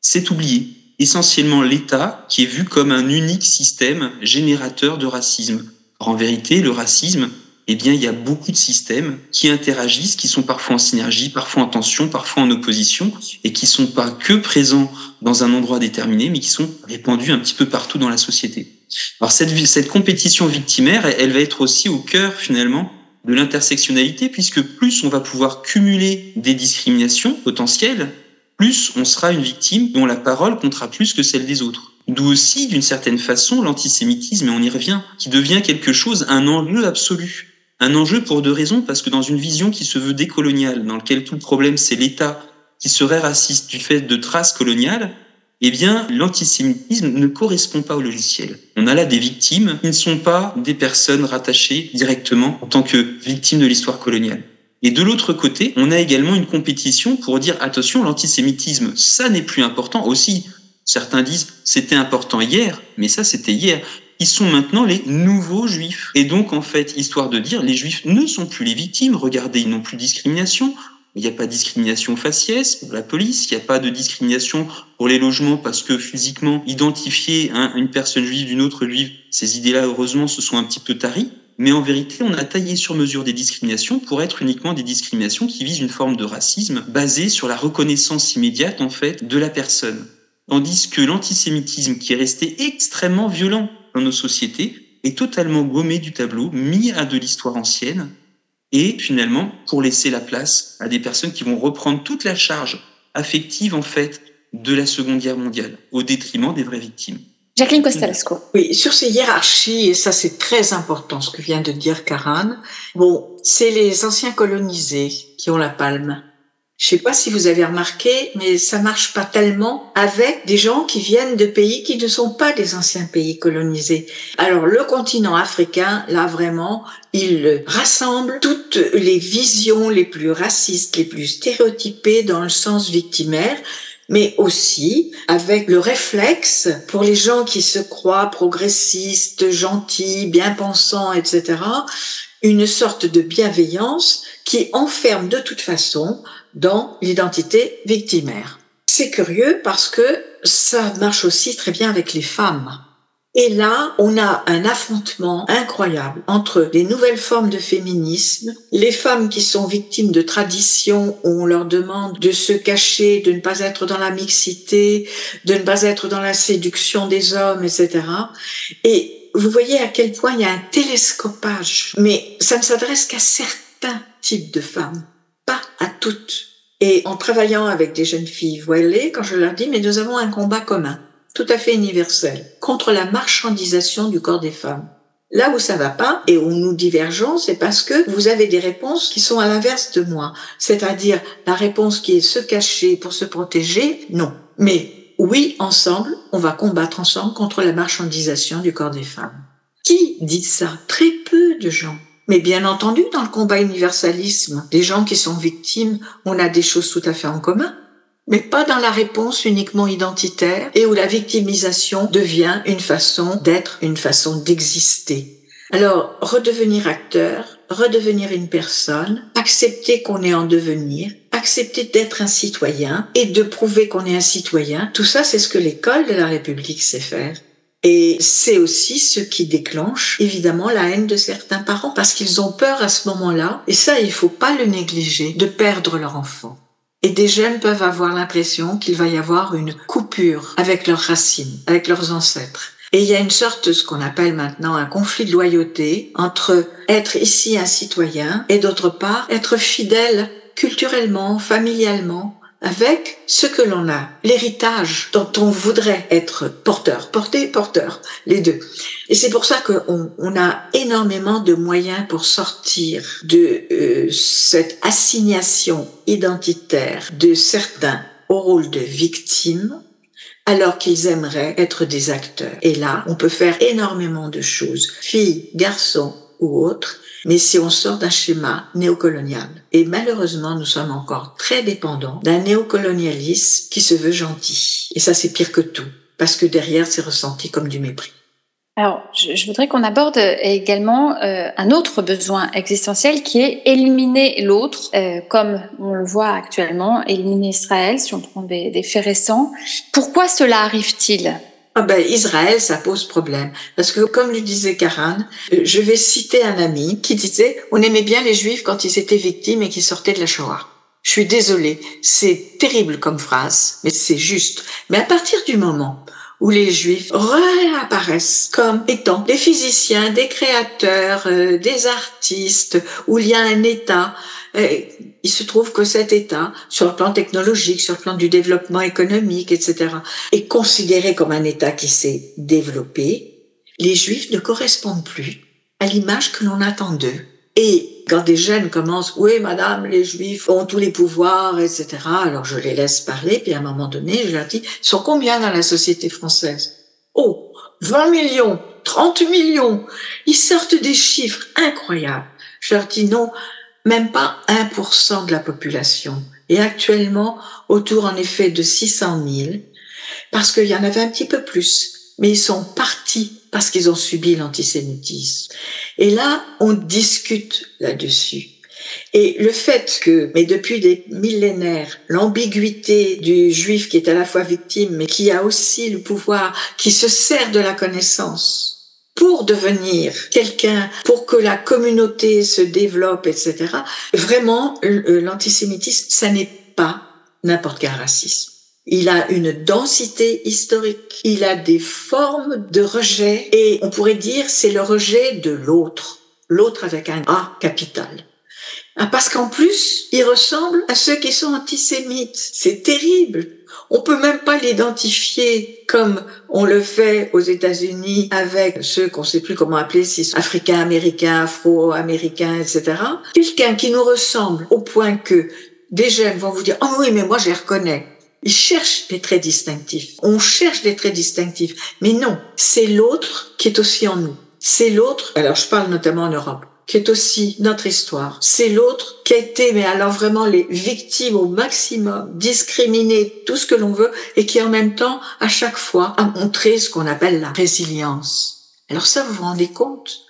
C'est oublié. Essentiellement l'État qui est vu comme un unique système générateur de racisme. En vérité, le racisme, eh bien, il y a beaucoup de systèmes qui interagissent, qui sont parfois en synergie, parfois en tension, parfois en opposition, et qui sont pas que présents dans un endroit déterminé, mais qui sont répandus un petit peu partout dans la société. Alors cette, cette compétition victimaire, elle, elle va être aussi au cœur finalement de l'intersectionnalité, puisque plus on va pouvoir cumuler des discriminations potentielles, plus on sera une victime dont la parole comptera plus que celle des autres. D'où aussi, d'une certaine façon, l'antisémitisme, et on y revient, qui devient quelque chose, un enjeu absolu. Un enjeu pour deux raisons, parce que dans une vision qui se veut décoloniale, dans laquelle tout le problème c'est l'État qui serait raciste du fait de traces coloniales, eh l'antisémitisme ne correspond pas au logiciel. On a là des victimes qui ne sont pas des personnes rattachées directement en tant que victimes de l'histoire coloniale. Et de l'autre côté, on a également une compétition pour dire attention, l'antisémitisme, ça n'est plus important aussi. Certains disent c'était important hier, mais ça c'était hier. Ils sont maintenant les nouveaux juifs. Et donc, en fait, histoire de dire, les juifs ne sont plus les victimes. Regardez, ils n'ont plus de discrimination. Il n'y a pas de discrimination faciès pour la police, il n'y a pas de discrimination pour les logements parce que physiquement, identifier hein, une personne juive d'une autre juive, ces idées-là, heureusement, se sont un petit peu taries. Mais en vérité, on a taillé sur mesure des discriminations pour être uniquement des discriminations qui visent une forme de racisme basée sur la reconnaissance immédiate, en fait, de la personne. Tandis que l'antisémitisme, qui est resté extrêmement violent dans nos sociétés, est totalement gommé du tableau, mis à de l'histoire ancienne, et finalement pour laisser la place à des personnes qui vont reprendre toute la charge affective en fait de la Seconde Guerre mondiale au détriment des vraies victimes. Jacqueline Costalesco. Oui, sur ces hiérarchies, et ça c'est très important ce que vient de dire Karan, bon, c'est les anciens colonisés qui ont la palme. Je sais pas si vous avez remarqué, mais ça marche pas tellement avec des gens qui viennent de pays qui ne sont pas des anciens pays colonisés. Alors le continent africain, là vraiment, il rassemble toutes les visions les plus racistes, les plus stéréotypées dans le sens victimaire. mais aussi avec le réflexe pour les gens qui se croient progressistes, gentils, bien pensants, etc., une sorte de bienveillance qui enferme de toute façon dans l'identité victimaire. C'est curieux parce que ça marche aussi très bien avec les femmes. Et là, on a un affrontement incroyable entre les nouvelles formes de féminisme, les femmes qui sont victimes de traditions où on leur demande de se cacher, de ne pas être dans la mixité, de ne pas être dans la séduction des hommes, etc. Et vous voyez à quel point il y a un télescopage, mais ça ne s'adresse qu'à certains types de femmes, à toutes. Et en travaillant avec des jeunes filles voilées, quand je leur dis, mais nous avons un combat commun tout à fait universel, contre la marchandisation du corps des femmes. Là où ça va pas et où nous divergeons, c'est parce que vous avez des réponses qui sont à l'inverse de moi. C'est-à-dire la réponse qui est se cacher pour se protéger, non. Mais oui, ensemble, on va combattre ensemble contre la marchandisation du corps des femmes. Qui dit ça? Très peu de gens. Mais bien entendu, dans le combat universalisme, les gens qui sont victimes, on a des choses tout à fait en commun mais pas dans la réponse uniquement identitaire et où la victimisation devient une façon d'être, une façon d'exister. Alors, redevenir acteur, redevenir une personne, accepter qu'on est en devenir, accepter d'être un citoyen et de prouver qu'on est un citoyen, tout ça, c'est ce que l'école de la République sait faire. Et c'est aussi ce qui déclenche évidemment la haine de certains parents parce qu'ils ont peur à ce moment-là, et ça il faut pas le négliger, de perdre leur enfant. Et des jeunes peuvent avoir l'impression qu'il va y avoir une coupure avec leurs racines, avec leurs ancêtres. Et il y a une sorte de ce qu'on appelle maintenant un conflit de loyauté entre être ici un citoyen et d'autre part être fidèle culturellement, familialement avec ce que l'on a, l'héritage dont on voudrait être porteur, porter, porteur, les deux. Et c'est pour ça qu'on on a énormément de moyens pour sortir de euh, cette assignation identitaire de certains au rôle de victime alors qu'ils aimeraient être des acteurs. Et là, on peut faire énormément de choses. Filles, garçons ou autres, mais si on sort d'un schéma néocolonial. Et malheureusement, nous sommes encore très dépendants d'un néocolonialisme qui se veut gentil. Et ça, c'est pire que tout, parce que derrière, c'est ressenti comme du mépris. Alors, je, voudrais qu'on aborde également euh, un autre besoin existentiel qui est éliminer l'autre, euh, comme on le voit actuellement, éliminer Israël, si on prend des, des faits récents. Pourquoi cela arrive-t-il? Ah ben, Israël, ça pose problème. Parce que, comme le disait Karan, euh, je vais citer un ami qui disait, on aimait bien les juifs quand ils étaient victimes et qu'ils sortaient de la Shoah. Je suis désolée, c'est terrible comme phrase, mais c'est juste. Mais à partir du moment où les juifs réapparaissent comme étant des physiciens, des créateurs, euh, des artistes, où il y a un État, il se trouve que cet État, sur le plan technologique, sur le plan du développement économique, etc., est considéré comme un État qui s'est développé. Les Juifs ne correspondent plus à l'image que l'on attend d'eux. Et quand des jeunes commencent, oui, madame, les Juifs ont tous les pouvoirs, etc., alors je les laisse parler, puis à un moment donné, je leur dis, ils sont combien dans la société française? Oh, 20 millions, 30 millions. Ils sortent des chiffres incroyables. Je leur dis non, même pas 1% de la population. Et actuellement, autour en effet de 600 000, parce qu'il y en avait un petit peu plus, mais ils sont partis parce qu'ils ont subi l'antisémitisme. Et là, on discute là-dessus. Et le fait que, mais depuis des millénaires, l'ambiguïté du juif qui est à la fois victime, mais qui a aussi le pouvoir, qui se sert de la connaissance, pour devenir quelqu'un, pour que la communauté se développe, etc. Vraiment, l'antisémitisme, ça n'est pas n'importe quel racisme. Il a une densité historique, il a des formes de rejet, et on pourrait dire c'est le rejet de l'autre, l'autre avec un A capital. Ah, parce qu'en plus, il ressemble à ceux qui sont antisémites. C'est terrible. On peut même pas l'identifier comme on le fait aux États-Unis avec ceux qu'on sait plus comment appeler, si africains, américains, afro-américains, etc. Quelqu'un qui nous ressemble au point que des jeunes vont vous dire, oh oui, mais moi, je les reconnais. Ils cherchent des traits distinctifs. On cherche des traits distinctifs. Mais non, c'est l'autre qui est aussi en nous. C'est l'autre. Alors, je parle notamment en Europe qui est aussi notre histoire. C'est l'autre qui a été, mais alors vraiment les victimes au maximum, discriminées, tout ce que l'on veut, et qui en même temps, à chaque fois, a montré ce qu'on appelle la résilience. Alors ça, vous vous rendez compte?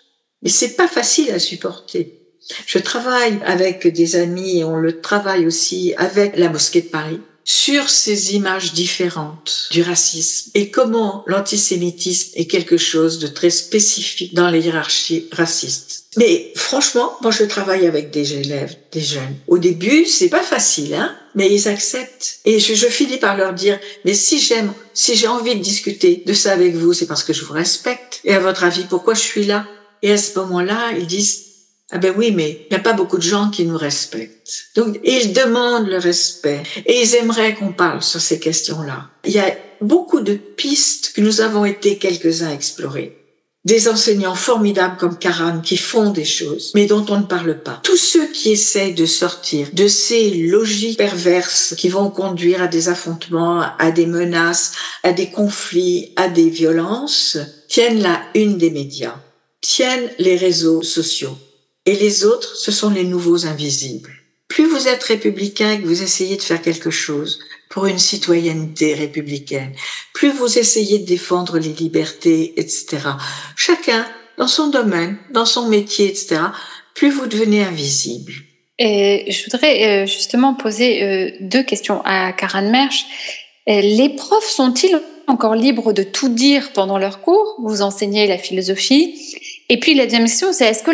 Mais c'est pas facile à supporter. Je travaille avec des amis et on le travaille aussi avec la mosquée de Paris sur ces images différentes du racisme et comment l'antisémitisme est quelque chose de très spécifique dans les hiérarchies racistes. Mais franchement, moi je travaille avec des élèves, des jeunes. Au début, c'est pas facile, hein, mais ils acceptent. Et je, je finis par leur dire, mais si j'aime, si j'ai envie de discuter de ça avec vous, c'est parce que je vous respecte. Et à votre avis, pourquoi je suis là? Et à ce moment-là, ils disent, ah ben oui, mais il n'y a pas beaucoup de gens qui nous respectent. Donc, ils demandent le respect et ils aimeraient qu'on parle sur ces questions-là. Il y a beaucoup de pistes que nous avons été quelques-uns à explorer. Des enseignants formidables comme Karan qui font des choses, mais dont on ne parle pas. Tous ceux qui essayent de sortir de ces logiques perverses qui vont conduire à des affrontements, à des menaces, à des conflits, à des violences, tiennent la une des médias, tiennent les réseaux sociaux et les autres, ce sont les nouveaux invisibles. Plus vous êtes républicain et que vous essayez de faire quelque chose pour une citoyenneté républicaine, plus vous essayez de défendre les libertés, etc. Chacun dans son domaine, dans son métier, etc. Plus vous devenez invisible. Et je voudrais euh, justement poser euh, deux questions à Karan Mersch. Euh, les profs sont-ils encore libres de tout dire pendant leurs cours? Vous enseignez la philosophie. Et puis la deuxième question, c'est est-ce que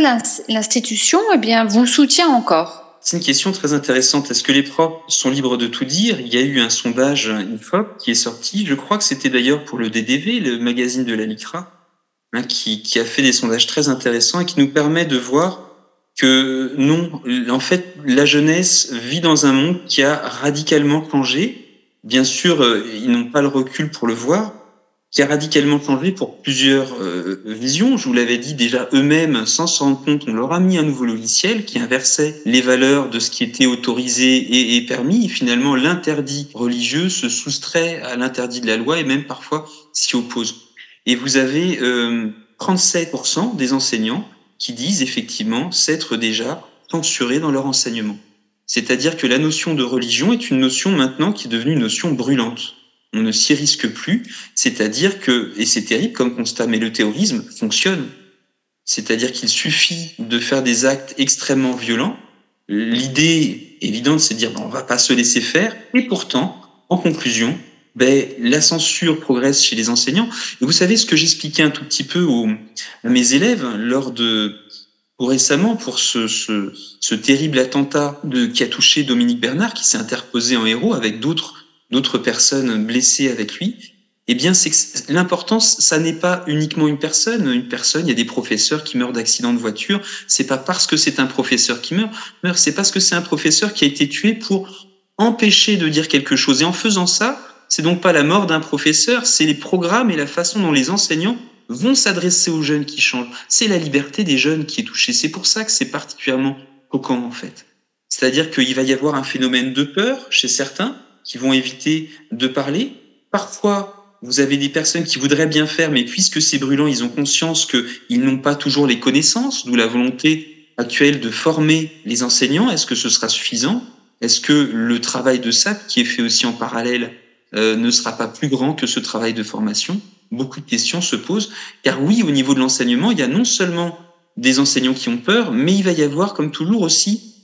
l'institution eh bien, vous soutient encore? C'est une question très intéressante. Est-ce que les profs sont libres de tout dire? Il y a eu un sondage IFOP qui est sorti, je crois que c'était d'ailleurs pour le DDV, le magazine de la LICRA, hein, qui, a fait des sondages très intéressants et qui nous permet de voir que non, en fait, la jeunesse vit dans un monde qui a radicalement changé. Bien sûr, euh, ils n'ont pas le recul pour le voir, qui a radicalement changé pour plusieurs euh, visions. Je vous l'avais dit déjà eux-mêmes, sans s'en rendre compte, on leur a mis un nouveau logiciel qui inversait les valeurs de ce qui était autorisé et, permis. Et finalement, l'interdit religieux se soustrait à l'interdit de la loi et même parfois s'y oppose. Et vous avez euh, 37% des enseignants qui disent effectivement s'être déjà censurés dans leur enseignement. C'est-à-dire que la notion de religion est une notion maintenant qui est devenue une notion brûlante on ne s'y risque plus, c'est-à-dire que, et c'est terrible comme constat, mais le terrorisme fonctionne. C'est-à-dire qu'il suffit de faire des actes extrêmement violents. L'idée évidente, c'est de dire, ben, on va pas se laisser faire. Et pourtant, en conclusion, ben, la censure progresse chez les enseignants. Et vous savez ce que j'expliquais un tout petit peu aux, à mes élèves lors de, récemment pour ce, ce, ce terrible attentat de, qui a touché Dominique Bernard, qui s'est interposé en héros avec d'autres d'autres personnes blessées avec lui, eh bien, c'est que l'importance, ça n'est pas uniquement une personne. Une personne, il y a des professeurs qui meurent d'accident de voiture. C'est pas parce que c'est un professeur qui meurt, meurt, c'est parce que c'est un professeur qui a été tué pour empêcher de dire quelque chose. Et en faisant ça, c'est donc pas la mort d'un professeur, c'est les programmes et la façon dont les enseignants vont s'adresser aux jeunes qui changent. C'est la liberté des jeunes qui est touchée. C'est pour ça que c'est particulièrement choquant, en fait. C'est-à-dire qu'il va y avoir un phénomène de peur chez certains, qui vont éviter de parler. Parfois, vous avez des personnes qui voudraient bien faire, mais puisque c'est brûlant, ils ont conscience qu'ils n'ont pas toujours les connaissances, d'où la volonté actuelle de former les enseignants. Est-ce que ce sera suffisant? Est-ce que le travail de SAP, qui est fait aussi en parallèle, euh, ne sera pas plus grand que ce travail de formation? Beaucoup de questions se posent, car oui, au niveau de l'enseignement, il y a non seulement des enseignants qui ont peur, mais il va y avoir, comme toujours aussi,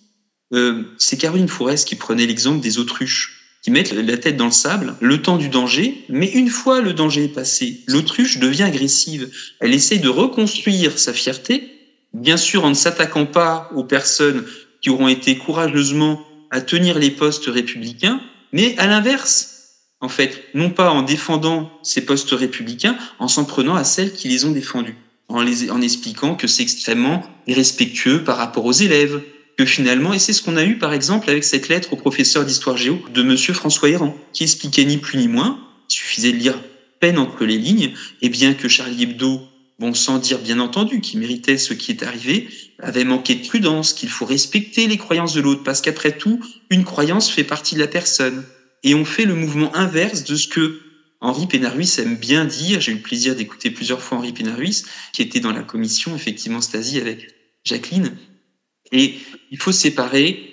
euh, c'est Caroline Forest qui prenait l'exemple des autruches qui mettent la tête dans le sable le temps du danger, mais une fois le danger passé, l'autruche devient agressive. Elle essaye de reconstruire sa fierté, bien sûr en ne s'attaquant pas aux personnes qui auront été courageusement à tenir les postes républicains, mais à l'inverse, en fait, non pas en défendant ces postes républicains, en s'en prenant à celles qui les ont défendus, en, les, en expliquant que c'est extrêmement irrespectueux par rapport aux élèves, que finalement, et c'est ce qu'on a eu par exemple avec cette lettre au professeur d'histoire géo de monsieur François Héran, qui expliquait ni plus ni moins, il suffisait de lire peine entre les lignes, et bien que Charlie Hebdo, bon sans dire bien entendu qu'il méritait ce qui est arrivé, avait manqué de prudence, qu'il faut respecter les croyances de l'autre, parce qu'après tout, une croyance fait partie de la personne. Et on fait le mouvement inverse de ce que Henri Pénaruis aime bien dire, j'ai eu le plaisir d'écouter plusieurs fois Henri Pénaruis, qui était dans la commission, effectivement, Stasi, avec Jacqueline. Et il faut séparer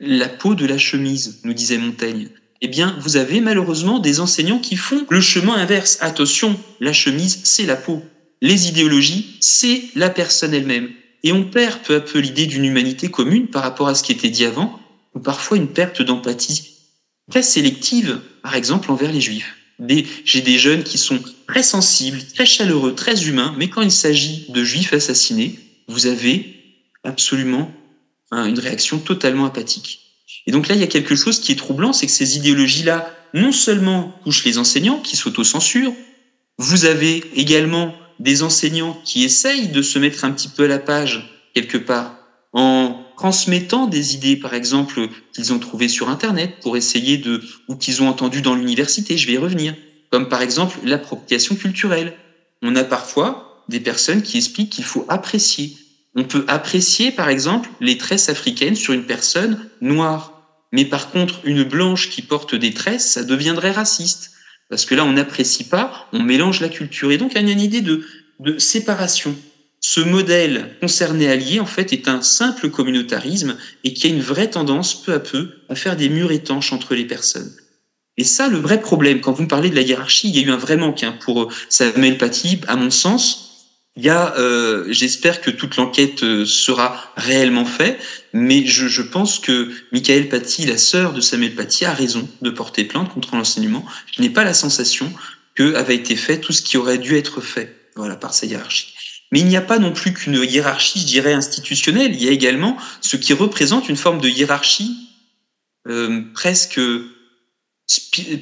la peau de la chemise, nous disait Montaigne. Eh bien, vous avez malheureusement des enseignants qui font le chemin inverse. Attention, la chemise, c'est la peau. Les idéologies, c'est la personne elle-même. Et on perd peu à peu l'idée d'une humanité commune par rapport à ce qui était dit avant, ou parfois une perte d'empathie très sélective, par exemple envers les juifs. J'ai des jeunes qui sont très sensibles, très chaleureux, très humains, mais quand il s'agit de juifs assassinés, vous avez absolument une réaction totalement apathique. Et donc là, il y a quelque chose qui est troublant, c'est que ces idéologies-là, non seulement touchent les enseignants qui s'autocensurent, vous avez également des enseignants qui essayent de se mettre un petit peu à la page quelque part en transmettant des idées, par exemple, qu'ils ont trouvées sur Internet pour essayer de, ou qu'ils ont entendues dans l'université, je vais y revenir, comme par exemple l'appropriation culturelle. On a parfois des personnes qui expliquent qu'il faut apprécier. On peut apprécier, par exemple, les tresses africaines sur une personne noire. Mais par contre, une blanche qui porte des tresses, ça deviendrait raciste. Parce que là, on n'apprécie pas, on mélange la culture. Et donc, il y a une idée de, séparation ce modèle concerné allié, en fait, est un simple communautarisme et qui a une vraie tendance, peu à peu, à faire des murs étanches entre les personnes. Et ça, le vrai problème, quand vous me parlez de la hiérarchie, il y a eu un vrai manque hein, pour Samuel Paty, à mon sens. Il y a, euh, j'espère que toute l'enquête euh, sera réellement faite, mais je, je pense que Michael Paty, la sœur de Samuel Paty, a raison de porter plainte contre l'enseignement. Je n'ai pas la sensation que avait été fait tout ce qui aurait dû être fait, voilà, par sa hiérarchie. Mais il n'y a pas non plus qu'une hiérarchie, je dirais, institutionnelle. Il y a également ce qui représente une forme de hiérarchie euh, presque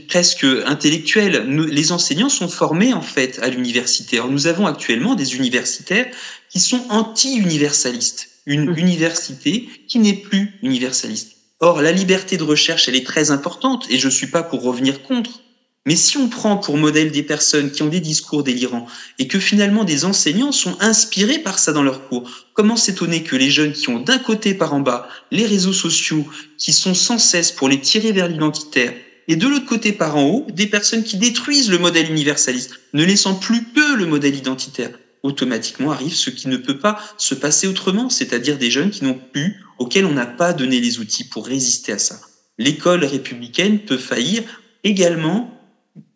presque intellectuelle. les enseignants sont formés en fait à l'université. nous avons actuellement des universitaires qui sont anti-universalistes, une mmh. université qui n'est plus universaliste. Or, la liberté de recherche, elle est très importante, et je suis pas pour revenir contre. Mais si on prend pour modèle des personnes qui ont des discours délirants et que finalement des enseignants sont inspirés par ça dans leurs cours, comment s'étonner que les jeunes qui ont d'un côté par en bas les réseaux sociaux qui sont sans cesse pour les tirer vers l'identitaire et de l'autre côté par en haut des personnes qui détruisent le modèle universaliste, ne laissant plus que le modèle identitaire automatiquement arrive ce qui ne peut pas se passer autrement, c'est-à-dire des jeunes qui n'ont plus, auxquels on n'a pas donné les outils pour résister à ça. L'école républicaine peut faillir également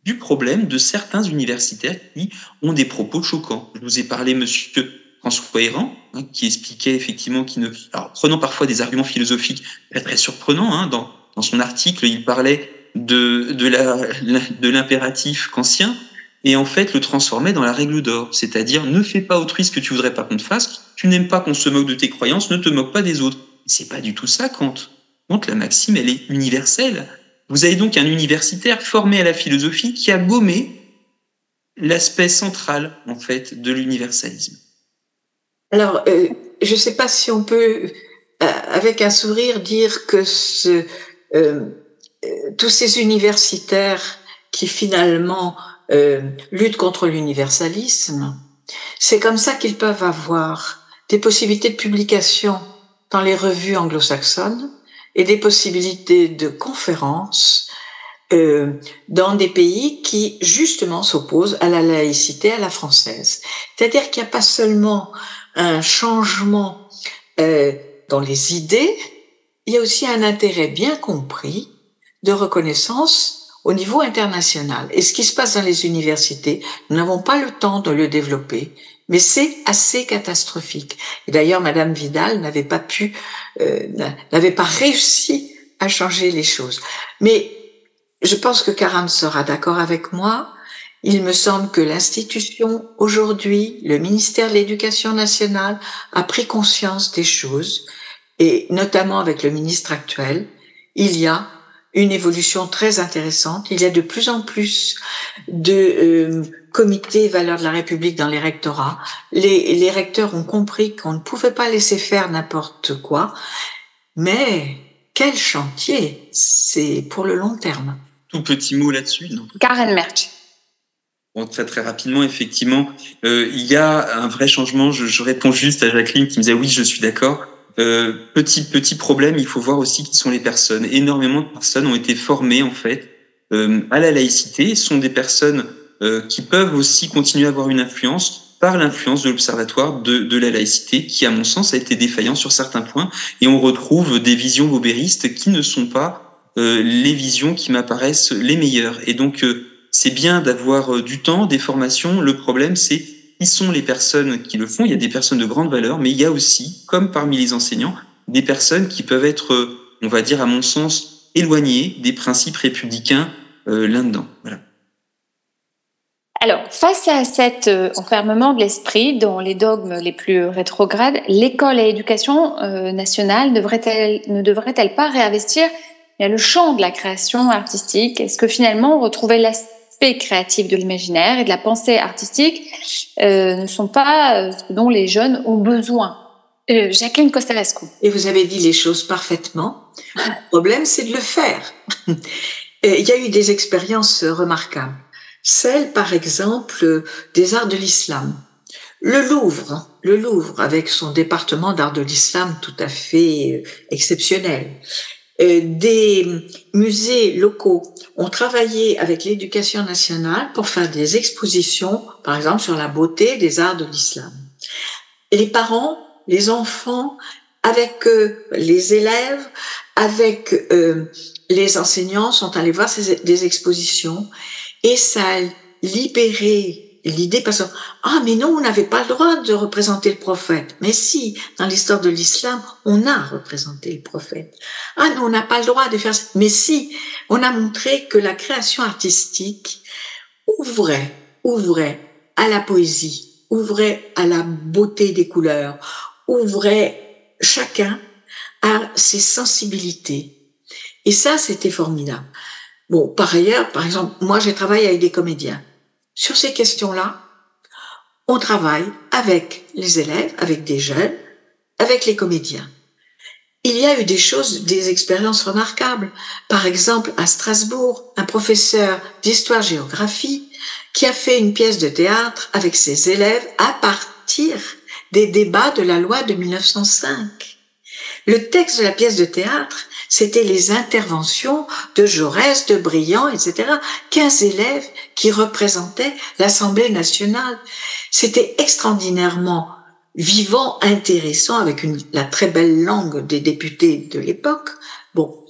du problème de certains universitaires qui ont des propos choquants. Je vous ai parlé, monsieur François Héran, hein, qui expliquait effectivement qu'il ne... Alors, prenant parfois des arguments philosophiques très, très surprenants, hein, dans, dans son article, il parlait de, de, la, de l'impératif kantien, et en fait le transformait dans la règle d'or, c'est-à-dire ne fais pas autrui ce que tu voudrais pas qu'on te fasse, tu n'aimes pas qu'on se moque de tes croyances, ne te moque pas des autres. C'est pas du tout ça, Kant. Kant, la maxime, elle est universelle. Vous avez donc un universitaire formé à la philosophie qui a gommé l'aspect central, en fait, de l'universalisme. Alors, euh, je ne sais pas si on peut, euh, avec un sourire, dire que ce, euh, tous ces universitaires qui finalement luttent contre l'universalisme, c'est comme ça qu'ils peuvent avoir des possibilités de publication dans les revues anglo-saxonnes, et des possibilités de conférences euh, dans des pays qui justement s'opposent à la laïcité à la française. C'est-à-dire qu'il n'y a pas seulement un changement euh, dans les idées, il y a aussi un intérêt bien compris de reconnaissance au niveau international. Et ce qui se passe dans les universités, nous n'avons pas le temps de le développer, mais c'est assez catastrophique. Et d'ailleurs, Madame Vidal n'avait pas pu, euh, n'avait pas réussi à changer les choses. Mais je pense que Karam sera d'accord avec moi. Il me semble que l'institution aujourd'hui, le ministère de l'Éducation nationale, a pris conscience des choses, et notamment avec le ministre actuel, il y a une évolution très intéressante. Il y a de plus en plus de euh, comités valeurs de la République dans les rectorats. Les, les recteurs ont compris qu'on ne pouvait pas laisser faire n'importe quoi, mais quel chantier C'est pour le long terme. Tout petit mot là-dessus. Karen Merch. Bon, très très rapidement, effectivement, euh, il y a un vrai changement. Je, je réponds juste à Jacqueline qui me disait oui, je suis d'accord. Euh, petit petit problème, il faut voir aussi qui sont les personnes. Énormément de personnes ont été formées en fait euh, à la laïcité, sont des personnes euh, qui peuvent aussi continuer à avoir une influence par l'influence de l'Observatoire de, de, la laïcité, qui, à mon sens, a été défaillant sur certains points. Et on retrouve des visions bobéristes qui ne sont pas euh, les visions qui m'apparaissent les meilleures. Et donc, euh, c'est bien d'avoir du temps, des formations. Le problème, c'est qui sont les personnes qui le font. Il y a des personnes de grande valeur, mais il y a aussi, comme parmi les enseignants, des personnes qui peuvent être, on va dire, à mon sens, éloignées des principes républicains là-dedans. Voilà. Alors, face à cet euh, enfermement de l'esprit dans les dogmes les plus rétrogrades, l'école et l'éducation euh, nationale ne devrait-elle pas réinvestir le champ de la création artistique Est-ce que finalement retrouver l'aspect créatif de l'imaginaire et de la pensée artistique euh, ne sont pas ce dont les jeunes ont besoin Jacqueline Costalescu. Et vous avez dit les choses parfaitement. Le problème, c'est de le faire. Il y a eu des expériences remarquables celle, par exemple, des arts de l'islam. Le Louvre, le Louvre, avec son département d'art de l'islam tout à fait euh, exceptionnel. Euh, des musées locaux ont travaillé avec l'éducation nationale pour faire des expositions, par exemple, sur la beauté des arts de l'islam. Les parents, les enfants, avec euh, les élèves, avec les enseignants sont allés voir ces, des expositions et ça a libéré l'idée parce que ah mais non on n'avait pas le droit de représenter le prophète. Mais si dans l'histoire de l'islam on a représenté le prophète. Ah non on n'a pas le droit de faire ça. Mais si on a montré que la création artistique ouvrait ouvrait à la poésie ouvrait à la beauté des couleurs ouvrait chacun à ses sensibilités. Et ça c'était formidable. Bon, par ailleurs, par exemple, moi j'ai travaillé avec des comédiens. Sur ces questions-là, on travaille avec les élèves, avec des jeunes, avec les comédiens. Il y a eu des choses, des expériences remarquables. Par exemple, à Strasbourg, un professeur d'histoire-géographie qui a fait une pièce de théâtre avec ses élèves à partir des débats de la loi de 1905. Le texte de la pièce de théâtre c'était les interventions de Jaurès, de Briand, etc. 15 élèves qui représentaient l'Assemblée nationale. C'était extraordinairement vivant, intéressant, avec une, la très belle langue des députés de l'époque. Bon,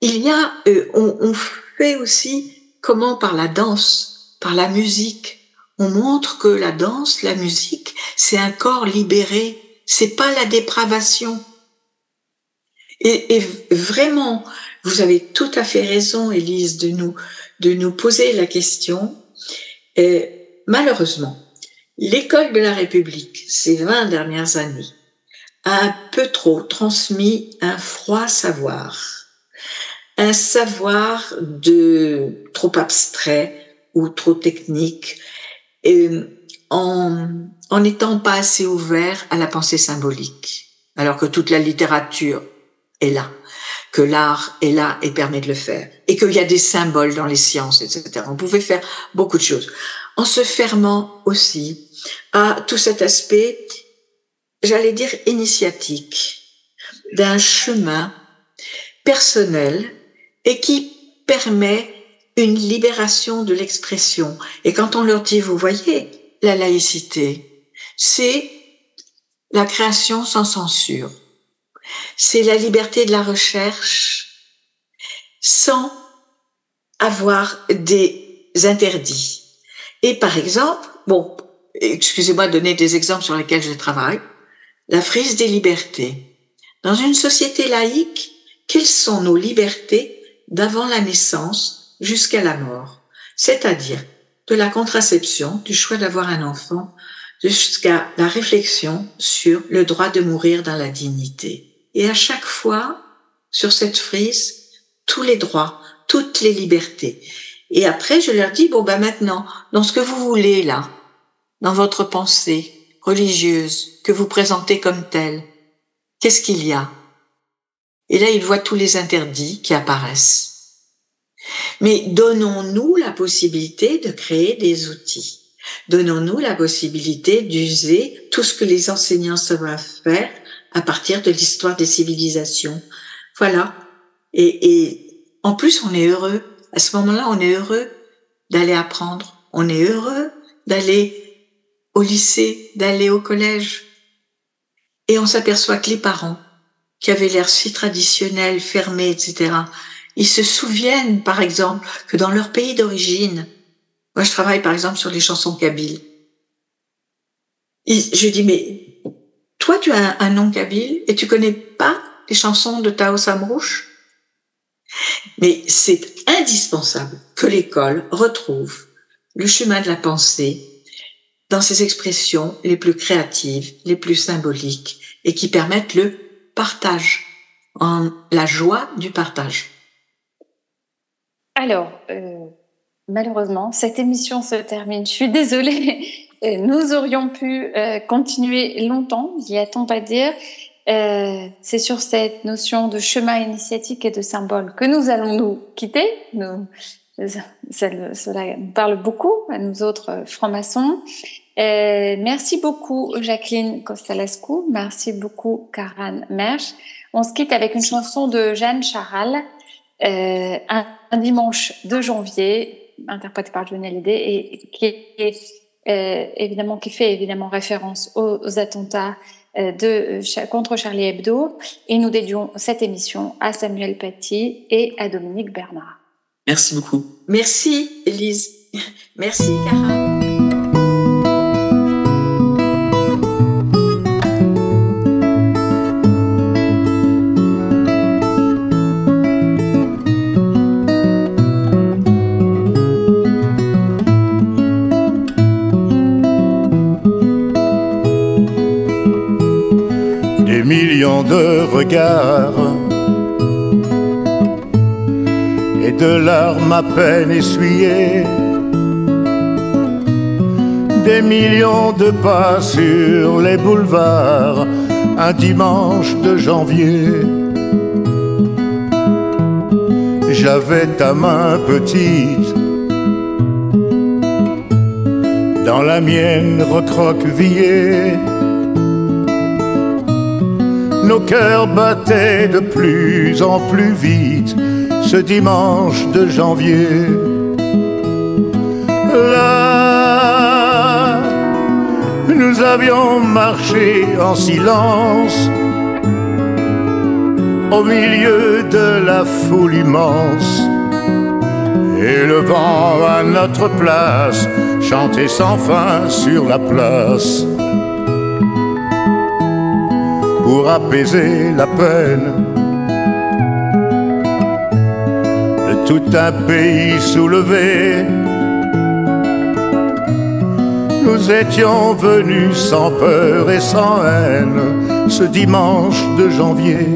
il y a, euh, on, on fait aussi comment par la danse, par la musique. On montre que la danse, la musique, c'est un corps libéré, c'est pas la dépravation. Et, et, vraiment, vous avez tout à fait raison, Élise, de nous, de nous poser la question. Malheureusement, l'école de la République, ces 20 dernières années, a un peu trop transmis un froid savoir, un savoir de trop abstrait ou trop technique, et en, en n'étant pas assez ouvert à la pensée symbolique, alors que toute la littérature est là, que l'art est là et permet de le faire, et qu'il y a des symboles dans les sciences, etc. On pouvait faire beaucoup de choses, en se fermant aussi à tout cet aspect, j'allais dire initiatique, d'un chemin personnel et qui permet une libération de l'expression. Et quand on leur dit, vous voyez, la laïcité, c'est la création sans censure c'est la liberté de la recherche sans avoir des interdits. Et par exemple, bon, excusez-moi de donner des exemples sur lesquels je travaille, la frise des libertés. Dans une société laïque, quelles sont nos libertés d'avant la naissance jusqu'à la mort? C'est-à-dire de la contraception, du choix d'avoir un enfant, jusqu'à la réflexion sur le droit de mourir dans la dignité. Et à chaque fois, sur cette frise, tous les droits, toutes les libertés. Et après, je leur dis, bon, ben maintenant, dans ce que vous voulez là, dans votre pensée religieuse, que vous présentez comme telle, qu'est-ce qu'il y a? Et là, ils voient tous les interdits qui apparaissent. Mais donnons-nous la possibilité de créer des outils. Donnons-nous la possibilité d'user tout ce que les enseignants savent faire à partir de l'histoire des civilisations. Voilà. Et, et en plus, on est heureux. À ce moment-là, on est heureux d'aller apprendre. On est heureux d'aller au lycée, d'aller au collège. Et on s'aperçoit que les parents, qui avaient l'air si traditionnels, fermés, etc., ils se souviennent, par exemple, que dans leur pays d'origine, moi je travaille par exemple sur les chansons kabyles, je dis, mais toi tu as un, nom kabyle et tu connais pas les chansons de Tao Samrouche Mais c'est indispensable que l'école retrouve le chemin de la pensée dans ses expressions les plus créatives, les plus symboliques et qui permettent le partage, en la joie du partage. Alors, euh, malheureusement, cette émission se termine. Je suis désolée. Euh, nous aurions pu euh, continuer longtemps, il y a tant à dire. C'est sur cette notion de chemin initiatique et de symbole que nous allons nous quitter. Nous, cela nous parle beaucoup à nous autres francs-maçons. Euh, merci beaucoup Jacqueline Kostalescu, merci beaucoup Karan Mersch. On se quitte avec une chanson de Jeanne Charal, euh, un, dimanche de janvier, interprétée par Johnny Hallyday, et qui est euh, évidemment qui fait évidemment référence aux, attentats euh, de contre Charlie Hebdo. Et nous dédions cette émission à Samuel Paty et à Dominique Bernard. Merci beaucoup. Merci Elise. Merci Karan. Et de larmes à peine essuyées. Des millions de pas sur les boulevards un dimanche de janvier. J'avais ta main petite dans la mienne recroquevillée nos cœurs battaient de plus en plus vite ce dimanche de janvier. Là, nous avions marché en silence au milieu de la foule immense. Et le vent à notre place chantait sans fin sur la place pour apaiser la peine. De tout un pays soulevé. Nous étions venus sans peur et sans haine ce dimanche de janvier.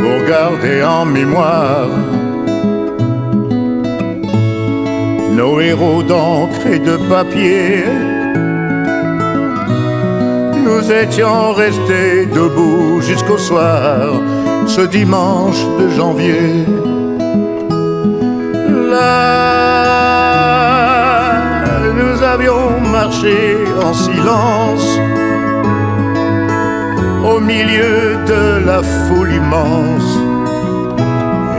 Pour garder en mémoire nos héros d'encre et de papier nous étions restés debout jusqu'au soir, ce dimanche de janvier. Là, nous avions marché en silence au milieu de la foule immense.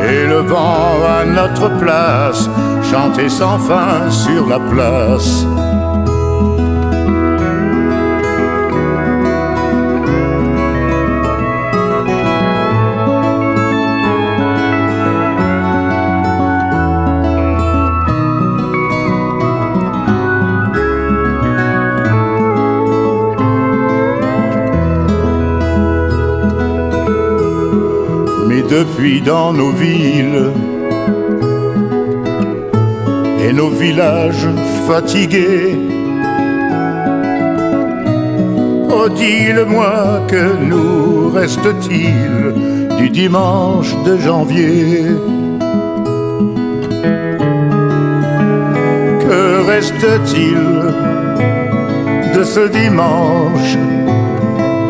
Et le vent à notre place chantait sans fin sur la place. Depuis dans nos villes. Et nos villages fatigués. Oh, dis-le-moi, que nous reste-t-il du dimanche de janvier? Que reste-t-il de ce dimanche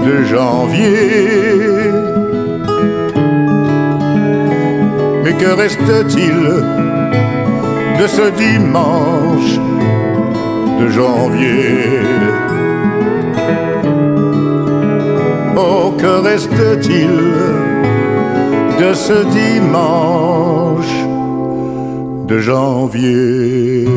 de janvier? Que reste-t-il de ce dimanche de janvier? Oh, que reste-t-il de ce dimanche de janvier?